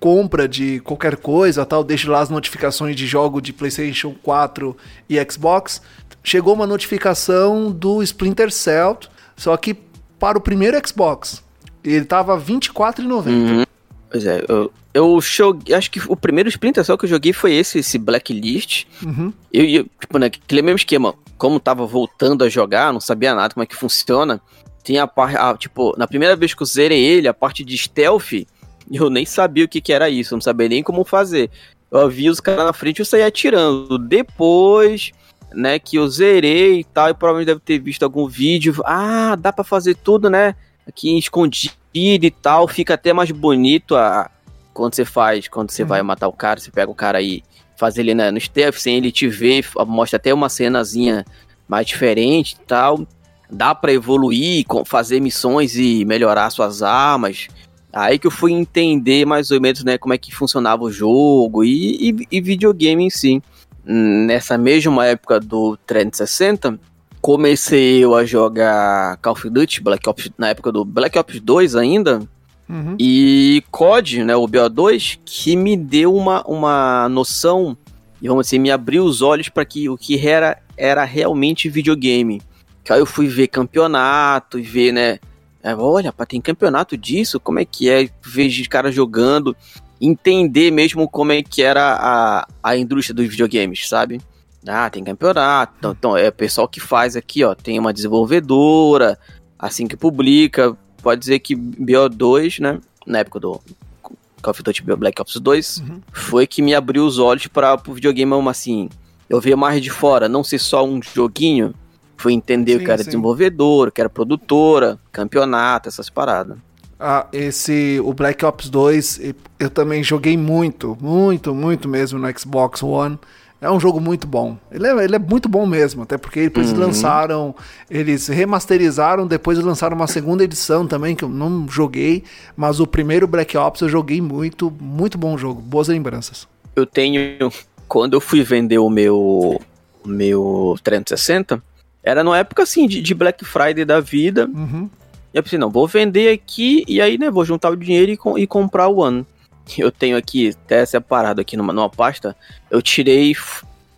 compra de qualquer coisa, tal, deixo lá as notificações de jogo de PlayStation 4 e Xbox. Chegou uma notificação do Splinter Cell, só que para o primeiro Xbox. Ele tava R$24,90. Uhum. Pois é, eu, eu joguei, acho que o primeiro Splinter Cell que eu joguei foi esse, esse Blacklist. Uhum. Eu, eu, tipo, né, aquele mesmo esquema, como tava voltando a jogar, não sabia nada como é que funciona, tem a parte, tipo, na primeira vez que eu zerei ele, a parte de stealth, eu nem sabia o que que era isso, eu não sabia nem como fazer. Eu vi os caras na frente e eu saía atirando. Depois né, que eu zerei e tal, e provavelmente deve ter visto algum vídeo. Ah, dá para fazer tudo, né? Aqui escondido e tal, fica até mais bonito a quando você faz, quando você uhum. vai matar o cara, você pega o cara aí, faz ele né, no stealth, sem ele te ver, mostra até uma cenazinha mais diferente e tal. Dá para evoluir, fazer missões e melhorar suas armas. Aí que eu fui entender mais ou menos, né, como é que funcionava o jogo e, e, e videogame em si. Nessa mesma época do 360, comecei eu a jogar Call of Duty, Black Ops, na época do Black Ops 2 ainda, uhum. e COD, né, o BO2, que me deu uma, uma noção, e vamos dizer, me abriu os olhos para que o que era, era realmente videogame. Que aí eu fui ver campeonato e ver, né, é, olha, tem campeonato disso, como é que é? Vejo cara jogando, entender mesmo como é que era a, a indústria dos videogames, sabe? Ah, tem campeonato, então, então é o pessoal que faz aqui, ó, tem uma desenvolvedora, assim que publica, pode dizer que BO2, né, na época do Call of Duty Black Ops 2, uhum. foi que me abriu os olhos para o videogame, assim, eu ver mais de fora, não ser só um joguinho, Fui entender sim, que era sim. desenvolvedor, que era produtora, campeonato, essas paradas. Ah, esse, o Black Ops 2, eu também joguei muito, muito, muito mesmo no Xbox One. É um jogo muito bom. Ele é, ele é muito bom mesmo, até porque eles uhum. lançaram, eles remasterizaram, depois lançaram uma segunda edição também, que eu não joguei, mas o primeiro Black Ops eu joguei muito, muito bom jogo, boas lembranças. Eu tenho, quando eu fui vender o meu, meu 360, era numa época assim, de, de Black Friday da vida. Uhum. E eu pensei, não, vou vender aqui e aí, né, vou juntar o dinheiro e, com, e comprar o One. *laughs* Eu tenho aqui, até separado aqui numa, numa pasta, eu tirei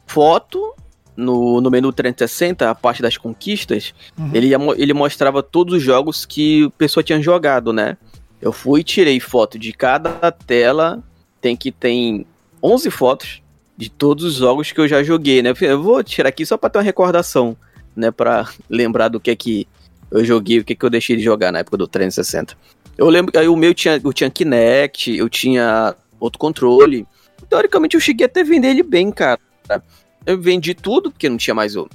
foto no, no menu 360, a parte das conquistas, uhum. ele, ele mostrava todos os jogos que a pessoa tinha jogado, né? Eu fui e tirei foto de cada tela, tem que tem 11 fotos de todos os jogos que eu já joguei, né? Eu vou tirar aqui só para ter uma recordação né, para lembrar do que é que eu joguei, o que é que eu deixei de jogar na época do 360. Eu lembro que aí o meu tinha, eu tinha Kinect, eu tinha outro controle. Teoricamente eu cheguei até vender ele bem, cara. Eu vendi tudo, porque não tinha mais o.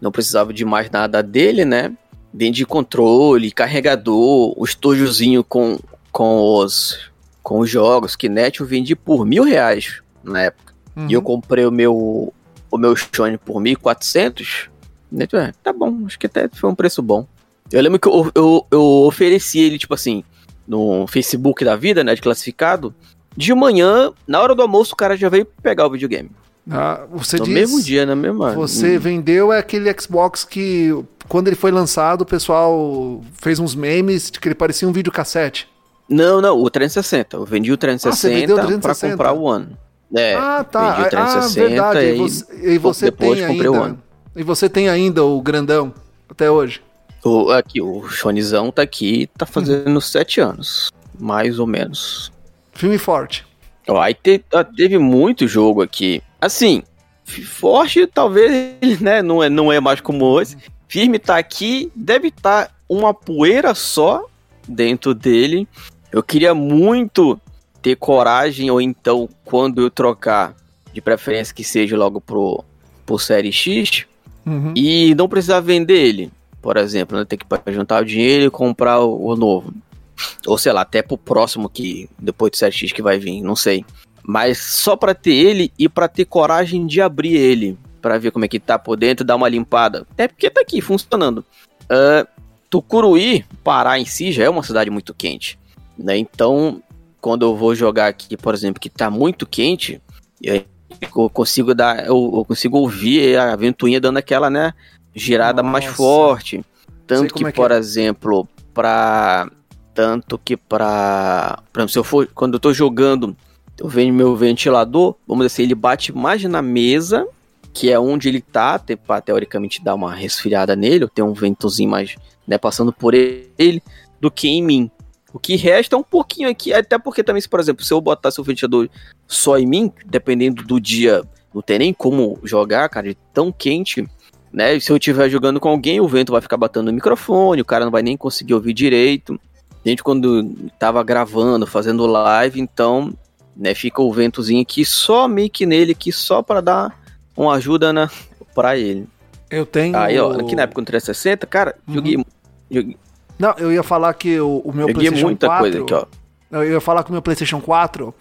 Não precisava de mais nada dele, né? Vendi controle, carregador, o estojozinho com, com os com os jogos, Kinect eu vendi por mil reais na época. Uhum. E eu comprei o meu o meu Sony por 1.400 é, tá bom, acho que até foi um preço bom. Eu lembro que eu, eu, eu ofereci ele, tipo assim, no Facebook da vida, né, de classificado. De manhã, na hora do almoço, o cara já veio pegar o videogame. Ah, você no diz, mesmo dia, na mesma. Você hum. vendeu é aquele Xbox que, quando ele foi lançado, o pessoal fez uns memes de que ele parecia um videocassete. Não, não, o 360. Eu vendi o 360, ah, 360? pra comprar o One. É, ah, tá. Vendi o 360 ah, verdade. E, você, e você depois tem comprei ainda. o One. E você tem ainda o grandão até hoje? O, aqui, o Shonizão tá aqui, tá fazendo hum. sete anos, mais ou menos. Filme forte. Ó, aí te, ah, teve muito jogo aqui. Assim, forte talvez, *laughs* né, não é, não é mais como hoje. Firme tá aqui, deve estar tá uma poeira só dentro dele. Eu queria muito ter coragem, ou então, quando eu trocar, de preferência que seja logo pro, pro Série X, uhum. e não precisar vender ele, por exemplo, né? Ter que juntar o dinheiro e comprar o, o, novo. Ou sei lá, até pro próximo que depois do 7X que vai vir, não sei. Mas só para ter ele e para ter coragem de abrir ele, para ver como é que tá por dentro, dar uma limpada. Até porque tá aqui funcionando. Uh, Tucuruí, Pará em si já é uma cidade muito quente, né? Então, quando eu vou jogar aqui, por exemplo, que tá muito quente, eu consigo dar, eu, eu, consigo ouvir a ventoinha dando aquela, né, girada Nossa. mais forte. Tanto que, é que, por é. exemplo, para tanto que para, exemplo, se eu for quando eu tô jogando, eu venho meu ventilador, vamos dizer assim, ele bate mais na mesa, que é onde ele tá, para teoricamente dar uma resfriada nele, eu tenho um ventozinho mais, né, passando por ele, do que em mim. O que resta é um pouquinho aqui, até porque também, se, por exemplo, se eu botasse o ventilador só em mim, dependendo do dia, não tem nem como jogar, cara, de tão quente, né? Se eu estiver jogando com alguém, o vento vai ficar batendo no microfone, o cara não vai nem conseguir ouvir direito. Gente, quando tava gravando, fazendo live, então, né, fica o ventozinho aqui, só meio que nele aqui, só para dar uma ajuda na, pra ele. Eu tenho. Aí, ó, aqui na época do 360, cara, uhum. joguei, joguei. Não, eu ia falar que o, o meu joguei PlayStation muita 4. coisa aqui, ó. Eu ia falar que o meu PlayStation 4,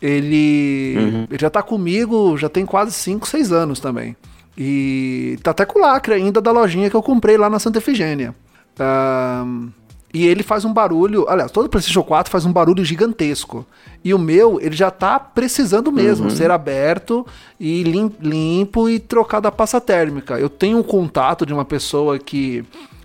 ele, Uhum. ele já tá comigo, já tem quase 5, 6 anos também. E tá até com o lacre ainda da lojinha que eu comprei lá na Santa Efigênia. Ahn, e ele faz um barulho. Aliás, todo PlayStation 4 faz um barulho gigantesco. E o meu, ele já tá precisando mesmo ser aberto e lim- limpo e trocado a pasta térmica. Eu tenho um contato de uma pessoa que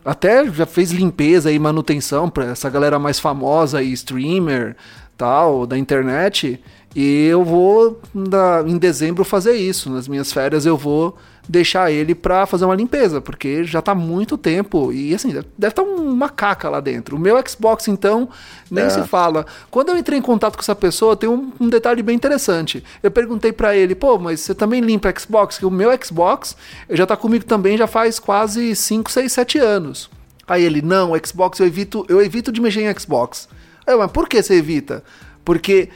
até já fez limpeza e manutenção para essa galera mais famosa e streamer tal da internet. E eu vou na- em dezembro fazer isso. Nas minhas férias eu vou deixar ele pra fazer uma limpeza, porque já tá muito tempo e assim, deve estar uma caca lá dentro. O meu Xbox então nem É. se fala. Quando eu entrei em contato com essa pessoa, tem um, um detalhe bem interessante. Eu perguntei pra ele: "Pô, mas você também limpa Xbox?" Que o meu Xbox já tá comigo também já faz quase 5, 6, 7 anos. Aí ele: "Não, Xbox eu evito, eu evito de mexer em Xbox." Aí eu, mas por que você evita? Porque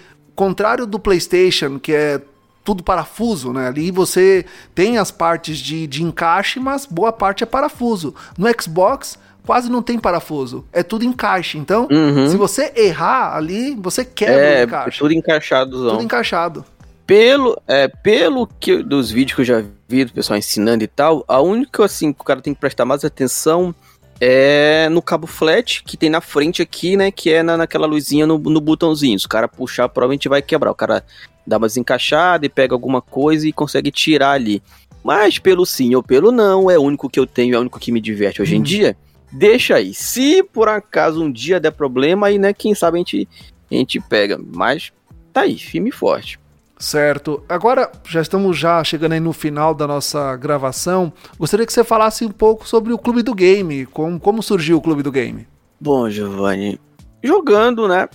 contrário do PlayStation, que é tudo parafuso, né? Ali você tem as partes de, de encaixe, mas boa parte é parafuso. No Xbox, quase não tem parafuso. É tudo encaixe. Então, Uhum. se você errar ali, você quebra É, o encaixe. tudo encaixadozão. Tudo encaixado. Pelo, é, pelo que dos vídeos que eu já vi do pessoal ensinando e tal, a única assim que o cara tem que prestar mais atenção é no cabo flat que tem na frente aqui, né? Que é na, naquela luzinha no, no botãozinho. Se o cara puxar, provavelmente vai quebrar. O cara dá uma desencaixada e pega alguma coisa e consegue tirar ali. Mas pelo sim ou pelo não, é o único que eu tenho, é o único que me diverte hoje em Hum. dia. Deixa aí. Se por acaso um dia der problema, aí, né, quem sabe a gente, a gente pega. Mas tá aí, firme e forte. Certo. Agora, já estamos já chegando aí no final da nossa gravação. Gostaria que você falasse um pouco sobre o Clube do Game. Como, como surgiu o Clube do Game? Bom, Giovanni, jogando, né?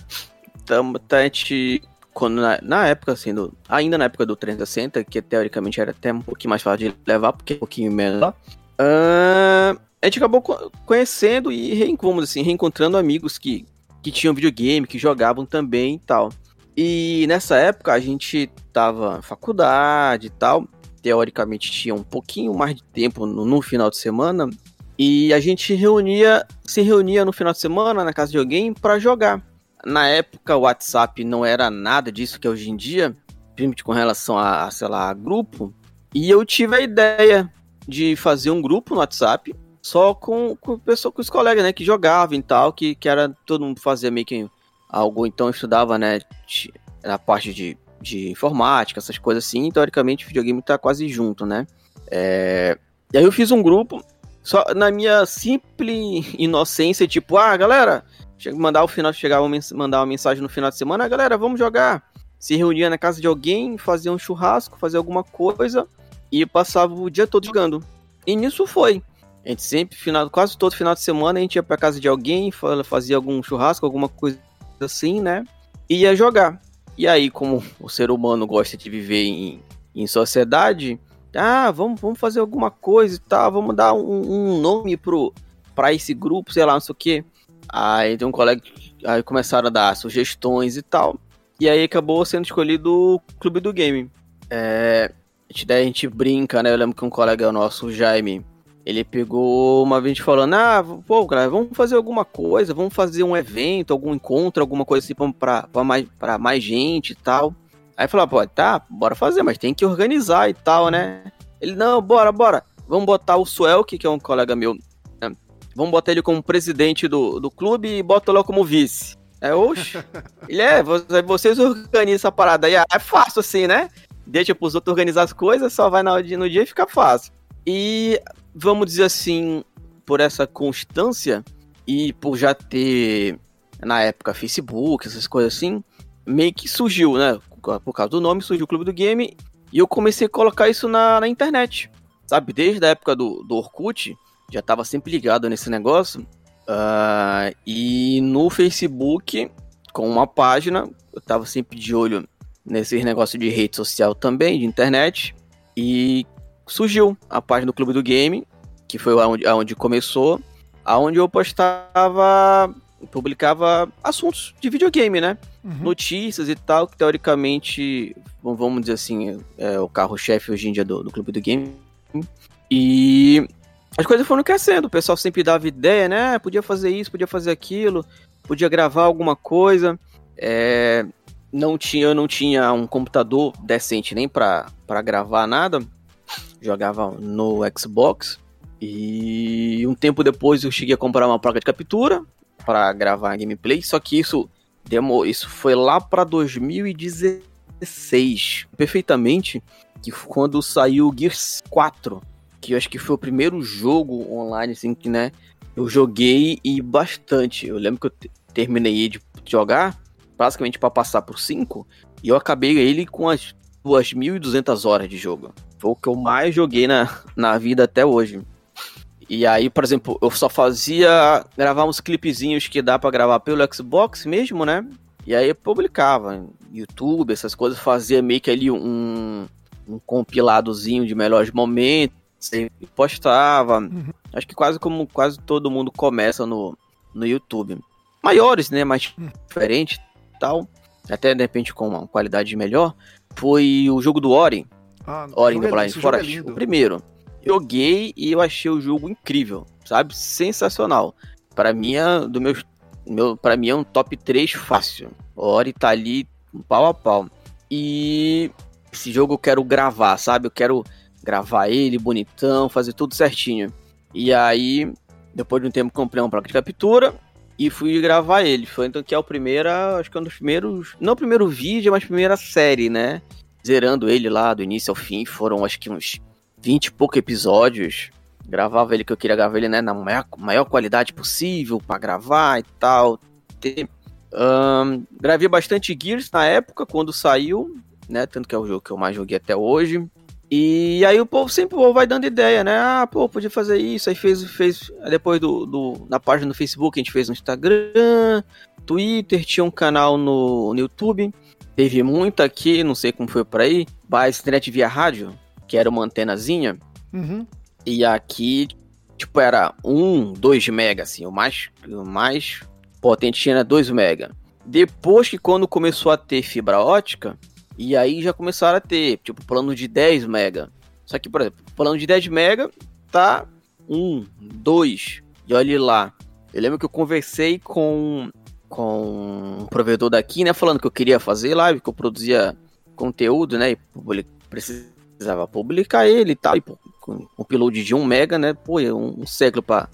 Tamo, tá, a gente, quando na, na época, assim, do, ainda na época do 360, que teoricamente era até um pouquinho mais fácil de levar, porque é um pouquinho menor, ah, a gente acabou co- conhecendo e, assim, reencontrando amigos que, que tinham videogame, que jogavam também e tal. E nessa época a gente tava faculdade e tal, teoricamente tinha um pouquinho mais de tempo no, no final de semana, e a gente reunia, se reunia no final de semana na casa de alguém para jogar. Na época o WhatsApp não era nada disso que é hoje em dia, principalmente com relação a, sei lá, a grupo. E eu tive a ideia de fazer um grupo no WhatsApp só com, com, pessoa, com os colegas, né, que jogavam e tal, que, que era todo mundo fazia meio que algo, então estudava, né, na parte de, de informática, essas coisas assim, teoricamente o videogame tá quase junto, né. É, E aí eu fiz um grupo, só na minha simples inocência, tipo, ah, galera, mandar o final, mens- mandar uma mensagem no final de semana, ah, galera, vamos jogar. Se reunia na casa de alguém, fazia um churrasco, fazia alguma coisa e passava o dia todo jogando. E nisso foi. A gente sempre, final, quase todo final de semana, a gente ia pra casa de alguém, fa- fazia algum churrasco, alguma coisa assim, né? E ia jogar. E aí, como o ser humano gosta de viver em, em sociedade, ah, vamos, vamos fazer alguma coisa e tal, vamos dar um, um nome pro, pra esse grupo, sei lá, não sei o quê. Aí tem um colega, aí começaram a dar sugestões e tal. E aí acabou sendo escolhido o Clube do Game. É, daí a gente brinca, né? Eu lembro que um colega nosso, o Jaime, ele pegou uma vez falando, ah, pô, galera, vamos fazer alguma coisa, vamos fazer um evento, algum encontro, alguma coisa assim pra, pra, mais, pra mais gente e tal. Aí falou, pô, tá, bora fazer, mas tem que organizar e tal, né? Ele, não, bora, bora. Vamos botar o Suelk, que é um colega meu, né? vamos botar ele como presidente do, do clube e bota lá como vice. É, oxe. *laughs* Ele é, vo- vocês organizam essa parada aí. Ah, É fácil assim, né? Deixa pros outros organizar as coisas, só vai no dia, no dia e fica fácil. E vamos dizer assim, por essa constância e por já ter na época Facebook, essas coisas assim, meio que surgiu, né? Por causa do nome, surgiu o Clube do Game e eu comecei a colocar isso na, na internet. Sabe, desde a época do, do Orkut, já tava sempre ligado nesse negócio. Ah, e no Facebook, com uma página, eu tava sempre de olho nesses negócios de rede social também, de internet. E surgiu a página do Clube do Game, que foi aonde, aonde começou, aonde eu postava, publicava assuntos de videogame, né? Uhum. Notícias e tal, que teoricamente, vamos dizer assim, é o carro-chefe hoje em dia do, do Clube do Game. E as coisas foram crescendo, o pessoal sempre dava ideia, né? Podia fazer isso, podia fazer aquilo, podia gravar alguma coisa. É, não tinha, eu não tinha um computador decente nem para gravar nada. Jogava no Xbox. E um tempo depois eu cheguei a comprar uma placa de captura para gravar gameplay, só que isso demorou, isso foi lá para 2016, perfeitamente, que quando saiu o Gears 4 que eu acho que foi o primeiro jogo online, assim, que, né, eu joguei e bastante. Eu lembro que eu terminei de jogar, basicamente para passar por 5, e eu acabei ele com as 2.200 horas de jogo. Foi o que eu mais joguei na, na vida até hoje. E aí, por exemplo, eu só fazia gravar uns clipezinhos que dá para gravar pelo Xbox mesmo, né? E aí eu publicava YouTube, essas coisas, fazia meio que ali um, um compiladozinho de melhores momentos sempre postava. Uhum. Acho que quase como quase todo mundo começa no, no YouTube. Maiores, né? Mais uhum. diferente tal. Até de repente com uma qualidade melhor. Foi o jogo do Ori. Ah, Ori do Blind Forest. É o primeiro. Joguei e eu achei o jogo incrível, sabe? Sensacional. Para mim é do meu, meu para mim é um top 3 fácil. Ori tá ali pau a pau. E esse jogo eu quero gravar, sabe? Eu quero gravar ele bonitão, fazer tudo certinho. E aí, depois de um tempo, comprei uma placa de captura e fui gravar ele. Foi então que é o primeiro, acho que é um dos primeiros, não o primeiro vídeo, mas a primeira série, né? Zerando ele lá do início ao fim, foram acho que uns 20 e poucos episódios. Gravava ele que eu queria gravar ele, né, na maior, maior qualidade possível para gravar e tal. Um, gravei bastante Gears na época, quando saiu, né? Tanto que é o jogo que eu mais joguei até hoje. E aí o povo sempre vai dando ideia, né? Ah, pô, podia fazer isso. Aí fez, fez depois do, do, na página do Facebook, a gente fez no Instagram, Twitter, tinha um canal no, no YouTube. Teve muito aqui, não sei como foi por aí, mas internet via rádio, que era uma antenazinha. Uhum. E aqui, tipo, era 1, 2 mega, assim, o mais, o mais potente tinha 2 mega. Depois que quando começou a ter fibra ótica, e aí já começaram a ter, tipo, plano de 10 mega. Só que, por exemplo, plano de 10 mega tá 1, 2. E olha lá. Eu lembro que eu conversei com, com um provedor daqui, né? Falando que eu queria fazer live, que eu produzia conteúdo, né? E public, precisava publicar ele e tal. E com um upload de 1 mega, né? Pô, é um, um século para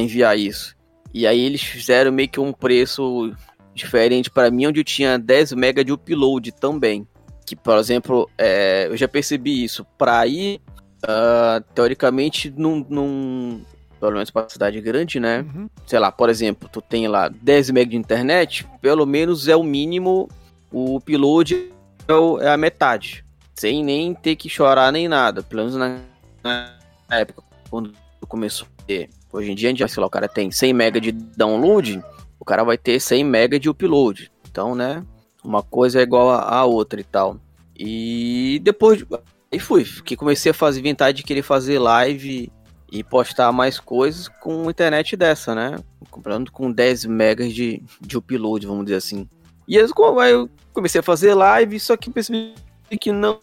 enviar isso. E aí eles fizeram meio que um preço diferente para mim, onde eu tinha 10 mega de upload também que, por exemplo, é, eu já percebi isso, para ir, uh, teoricamente, num, pelo menos para cidade grande, né? Uhum. Sei lá, por exemplo, tu tem lá 10 MB de internet, pelo menos é o mínimo, o upload é, é a metade, sem nem ter que chorar nem nada, pelo menos na, na época, quando começou a ter. Hoje em dia, já, sei lá, o cara tem 100 MB de download, o cara vai ter 100 MB de upload. Então, né, uma coisa é igual a, outra e tal. E depois aí fui, que comecei a fazer vontade de querer fazer live e postar mais coisas com internet dessa, né? Comprando com 10 megas de, de upload, vamos dizer assim. E aí eu comecei a fazer live, só que percebi que não,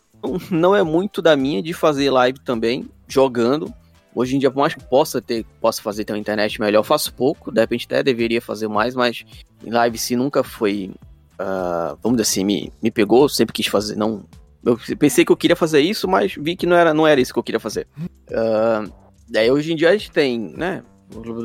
não é muito da minha de fazer live também, jogando. Hoje em dia, por mais que possa ter, possa fazer ter uma internet melhor, faço pouco, de repente até deveria fazer mais, mas live sim nunca foi uh, vamos dizer assim, me, me pegou, sempre quis fazer, não... Eu pensei que eu queria fazer isso, mas vi que não era, não era isso que eu queria fazer. Uh, daí hoje em dia a gente tem, né,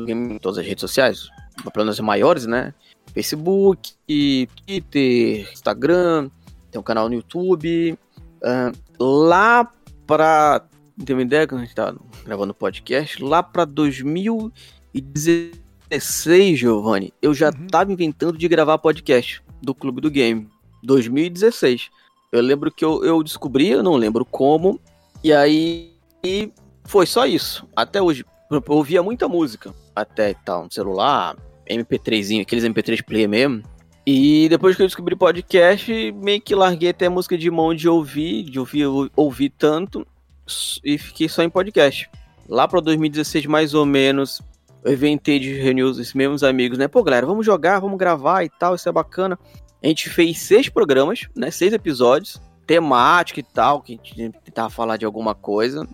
em todas as redes sociais, planos maiores, né, Facebook, Twitter, Instagram, tem um canal no YouTube. Uh, lá pra. Tem uma ideia quando a gente tá gravando podcast? Lá pra 2016, Giovanni, eu já uhum. tava inventando de gravar podcast do Clube do Game, 2016. Eu lembro que eu, eu descobri, eu não lembro como, e aí e foi só isso. Até hoje, eu ouvia muita música, até tal, no celular, MP3zinho, aqueles MP3 player mesmo. E depois que eu descobri podcast, meio que larguei até a música de mão de ouvir, de ouvir, ouvir tanto, e fiquei só em podcast. Lá para 2016, mais ou menos, eu inventei de reunir os mesmos amigos, né? Pô, galera, vamos jogar, vamos gravar e tal, isso é bacana. A gente fez seis programas, né? Seis episódios, temática e tal, que a gente tentava falar de alguma coisa.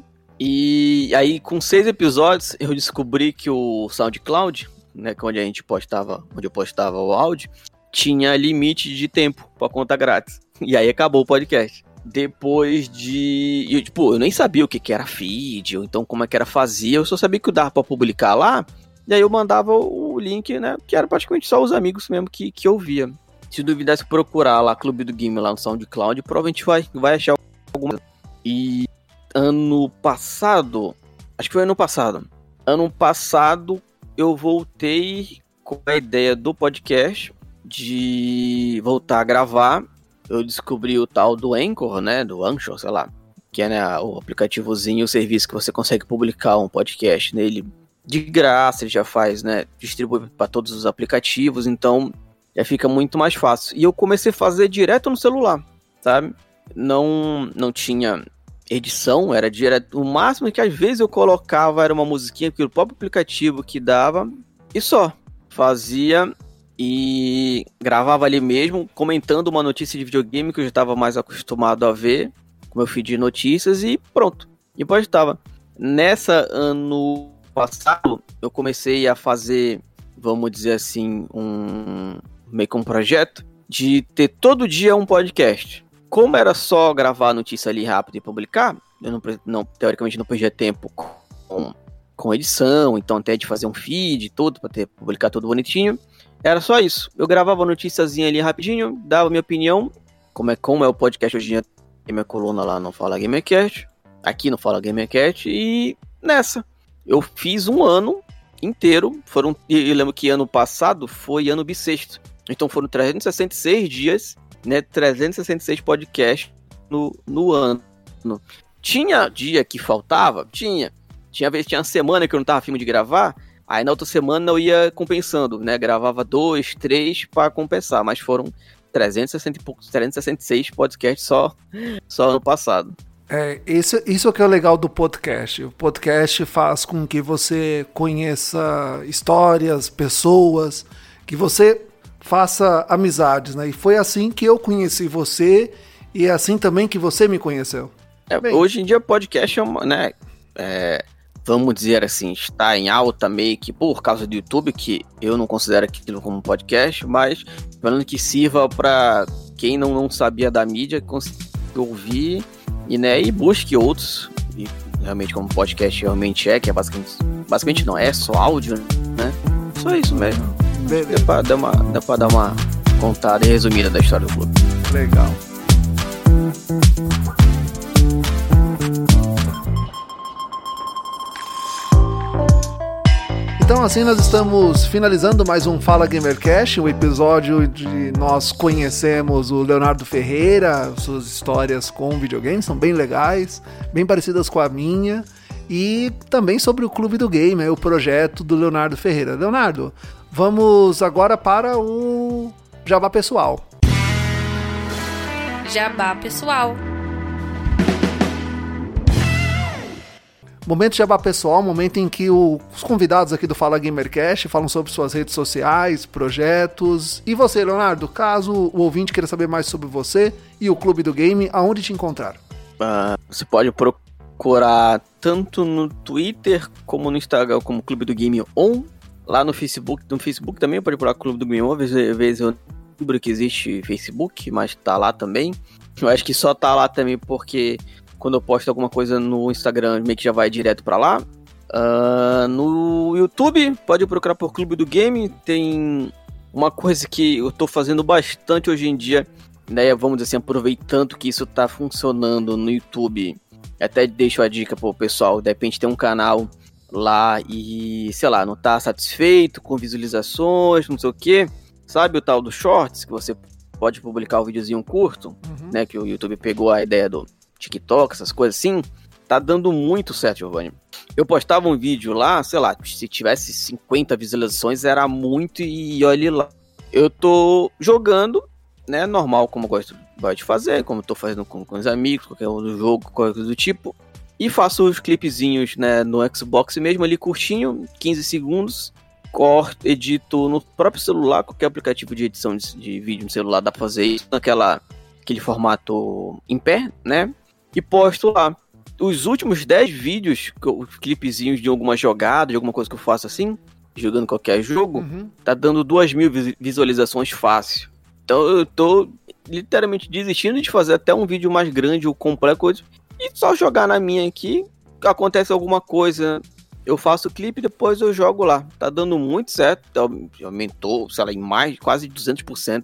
E aí, com seis episódios, eu descobri que o SoundCloud, né, é onde a gente postava, onde eu postava o áudio, tinha limite de tempo para conta grátis. E aí acabou o podcast. Depois de. Eu, tipo, eu nem sabia o que, que era feed, ou então como é que era fazia, eu só sabia que dava pra publicar lá. E aí eu mandava o link, né? Que era praticamente só os amigos mesmo que, que eu via. Se duvidasse procurar lá Clube do Game lá no SoundCloud, provavelmente vai, vai achar alguma E ano passado, acho que foi ano passado. Ano passado eu voltei com a ideia do podcast de voltar a gravar. Eu descobri o tal do Anchor, né? Do Anchor, sei lá. Que é né, o aplicativozinho, o serviço que você consegue publicar um podcast nele de graça, ele já faz, né? Distribui para todos os aplicativos, então já fica muito mais fácil. E eu comecei a fazer direto no celular, sabe? Não, não tinha edição, era direto. O máximo que às vezes eu colocava era uma musiquinha que o próprio aplicativo que dava e só. Fazia e gravava ali mesmo, comentando uma notícia de videogame que eu já estava mais acostumado a ver, com meu feed de notícias e pronto. E postava. Nessa ano passado, eu comecei a fazer, vamos dizer assim, um meio que um projeto de ter todo dia um podcast. Como era só gravar a notícia ali rápido e publicar, eu não, não teoricamente não perdia tempo com, com edição, então até de fazer um feed tudo para ter publicar tudo bonitinho. Era só isso. Eu gravava a noticiazinha ali rapidinho, dava minha opinião, como é como é o podcast hoje em dia, minha coluna lá no Fala Gamercast, aqui no Fala Gamercast e nessa. Eu fiz um ano inteiro, foram eu lembro que ano passado foi ano bissexto. Então foram 366 dias, né, 366 podcasts no, no ano. Tinha dia que faltava? Tinha. Tinha vez tinha semana que eu não tava afim de gravar, Aí na outra semana eu ia compensando, né? Gravava dois, três para compensar, mas foram 360 e poucos, 366 podcasts só, *laughs* só no passado. É, isso, isso é o que é legal do podcast. O podcast faz com que você conheça histórias, pessoas, que você faça amizades, né? E foi assim que eu conheci você e é assim também que você me conheceu. É, hoje em dia podcast é uma, né? É, vamos dizer assim, está em alta meio que por causa do YouTube, que eu não considero aquilo como podcast, mas falando que sirva para quem não, não sabia da mídia conseguir ouvir e, né, e busque outros. E realmente como podcast realmente é, que é basicamente, basicamente não, é só áudio, né? Só isso mesmo. Dá pra, dar uma, dá pra dar uma contada e resumida da história do clube. Legal. Então assim nós estamos finalizando mais um Fala Gamercast, um episódio de nós conhecemos o Leonardo Ferreira, suas histórias com videogames são bem legais, bem parecidas com a minha, e também sobre o Clube do Game, o projeto do Leonardo Ferreira. Leonardo, vamos agora para o Jabá Pessoal. Jabá Pessoal. Momento de jabá pessoal, momento em que o, os convidados aqui do Fala Gamercast falam sobre suas redes sociais, projetos. E você, Leonardo, caso o ouvinte queira saber mais sobre você e o Clube do Game, aonde te encontrar? Uh, você pode procurar tanto no Twitter como no Instagram como Clube do Game On. Lá no Facebook, no Facebook também pode procurar Clube do Game. Às vezes eu lembro que existe Facebook, mas tá lá também. Eu acho que só tá lá também porque quando eu posto alguma coisa no Instagram, meio que já vai direto para lá. Uh, no YouTube, pode procurar por Clube do Game. Tem uma coisa que eu tô fazendo bastante hoje em dia, né? Vamos dizer assim, aproveitando que isso tá funcionando no YouTube. Até deixo a dica pro pessoal, de repente tem um canal lá e, sei lá, não tá satisfeito com visualizações, não sei o que. Sabe o tal do Shorts, que você pode publicar um videozinho curto, uhum. né? Que o YouTube pegou a ideia do, TikTok, essas coisas assim, tá dando muito certo, Giovanni. Eu postava um vídeo lá, sei lá, se tivesse 50 visualizações era muito e olhe lá. Eu tô jogando, né, normal, como eu gosto, gosto de fazer, como eu tô fazendo com, com os amigos, qualquer outro jogo, qualquer coisa do tipo. E faço os clipezinhos, né, no Xbox mesmo ali curtinho, 15 segundos. Corto, edito no próprio celular, qualquer aplicativo de edição de, de vídeo no celular dá pra fazer isso naquela aquele formato em pé, né? e posto lá. os últimos 10 vídeos, os clipezinhos de alguma jogada, de alguma coisa que eu faço assim, jogando qualquer jogo, uhum. tá dando 2 mil visualizações fácil. Então eu tô literalmente desistindo de fazer até um vídeo mais grande ou completo só jogar na minha aqui. Acontece alguma coisa, eu faço o clipe e depois eu jogo lá. Tá dando muito certo, aumentou, sei lá, em mais quase 200%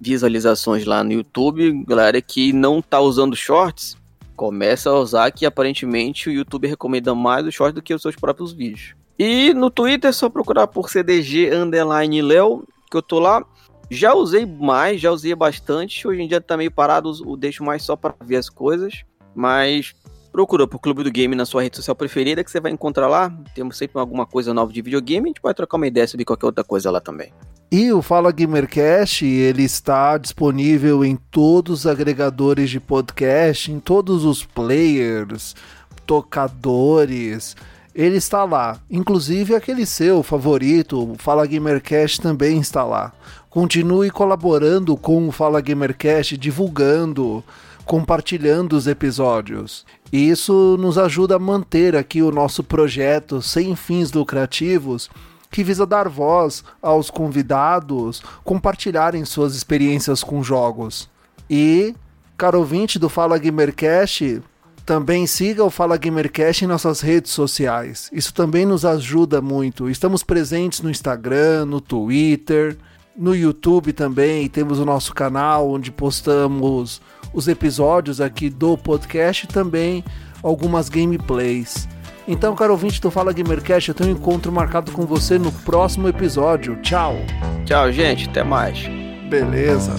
visualizações lá no YouTube. Galera que não tá usando shorts, começa a usar que aparentemente o YouTube recomenda mais o short do que os seus próprios vídeos. E no Twitter é só procurar por CDG underline Léo, que eu tô lá. Já usei mais, já usei bastante. Hoje em dia tá meio parado, o deixo mais só para ver as coisas. Mas procura por Clube do Game na sua rede social preferida que você vai encontrar lá. Temos sempre alguma coisa nova de videogame. A gente pode trocar uma ideia sobre qualquer outra coisa lá também. E o Fala Gamercast, ele está disponível em todos os agregadores de podcast, em todos os players, tocadores. Ele está lá. Inclusive aquele seu favorito, o Fala Gamercast também está lá. Continue colaborando com o Fala Gamercast, divulgando, compartilhando os episódios. E isso nos ajuda a manter aqui o nosso projeto sem fins lucrativos que visa dar voz aos convidados compartilharem suas experiências com jogos. E, caro ouvinte do Fala Gamercast, também siga o Fala Gamercast em nossas redes sociais. Isso também nos ajuda muito. Estamos presentes no Instagram, no Twitter, no YouTube também. Temos o nosso canal onde postamos os episódios aqui do podcast e também algumas gameplays. Então, caro ouvinte do Fala Gamercast, eu tenho um encontro marcado com você no próximo episódio. Tchau. Tchau, gente. Até mais. Beleza.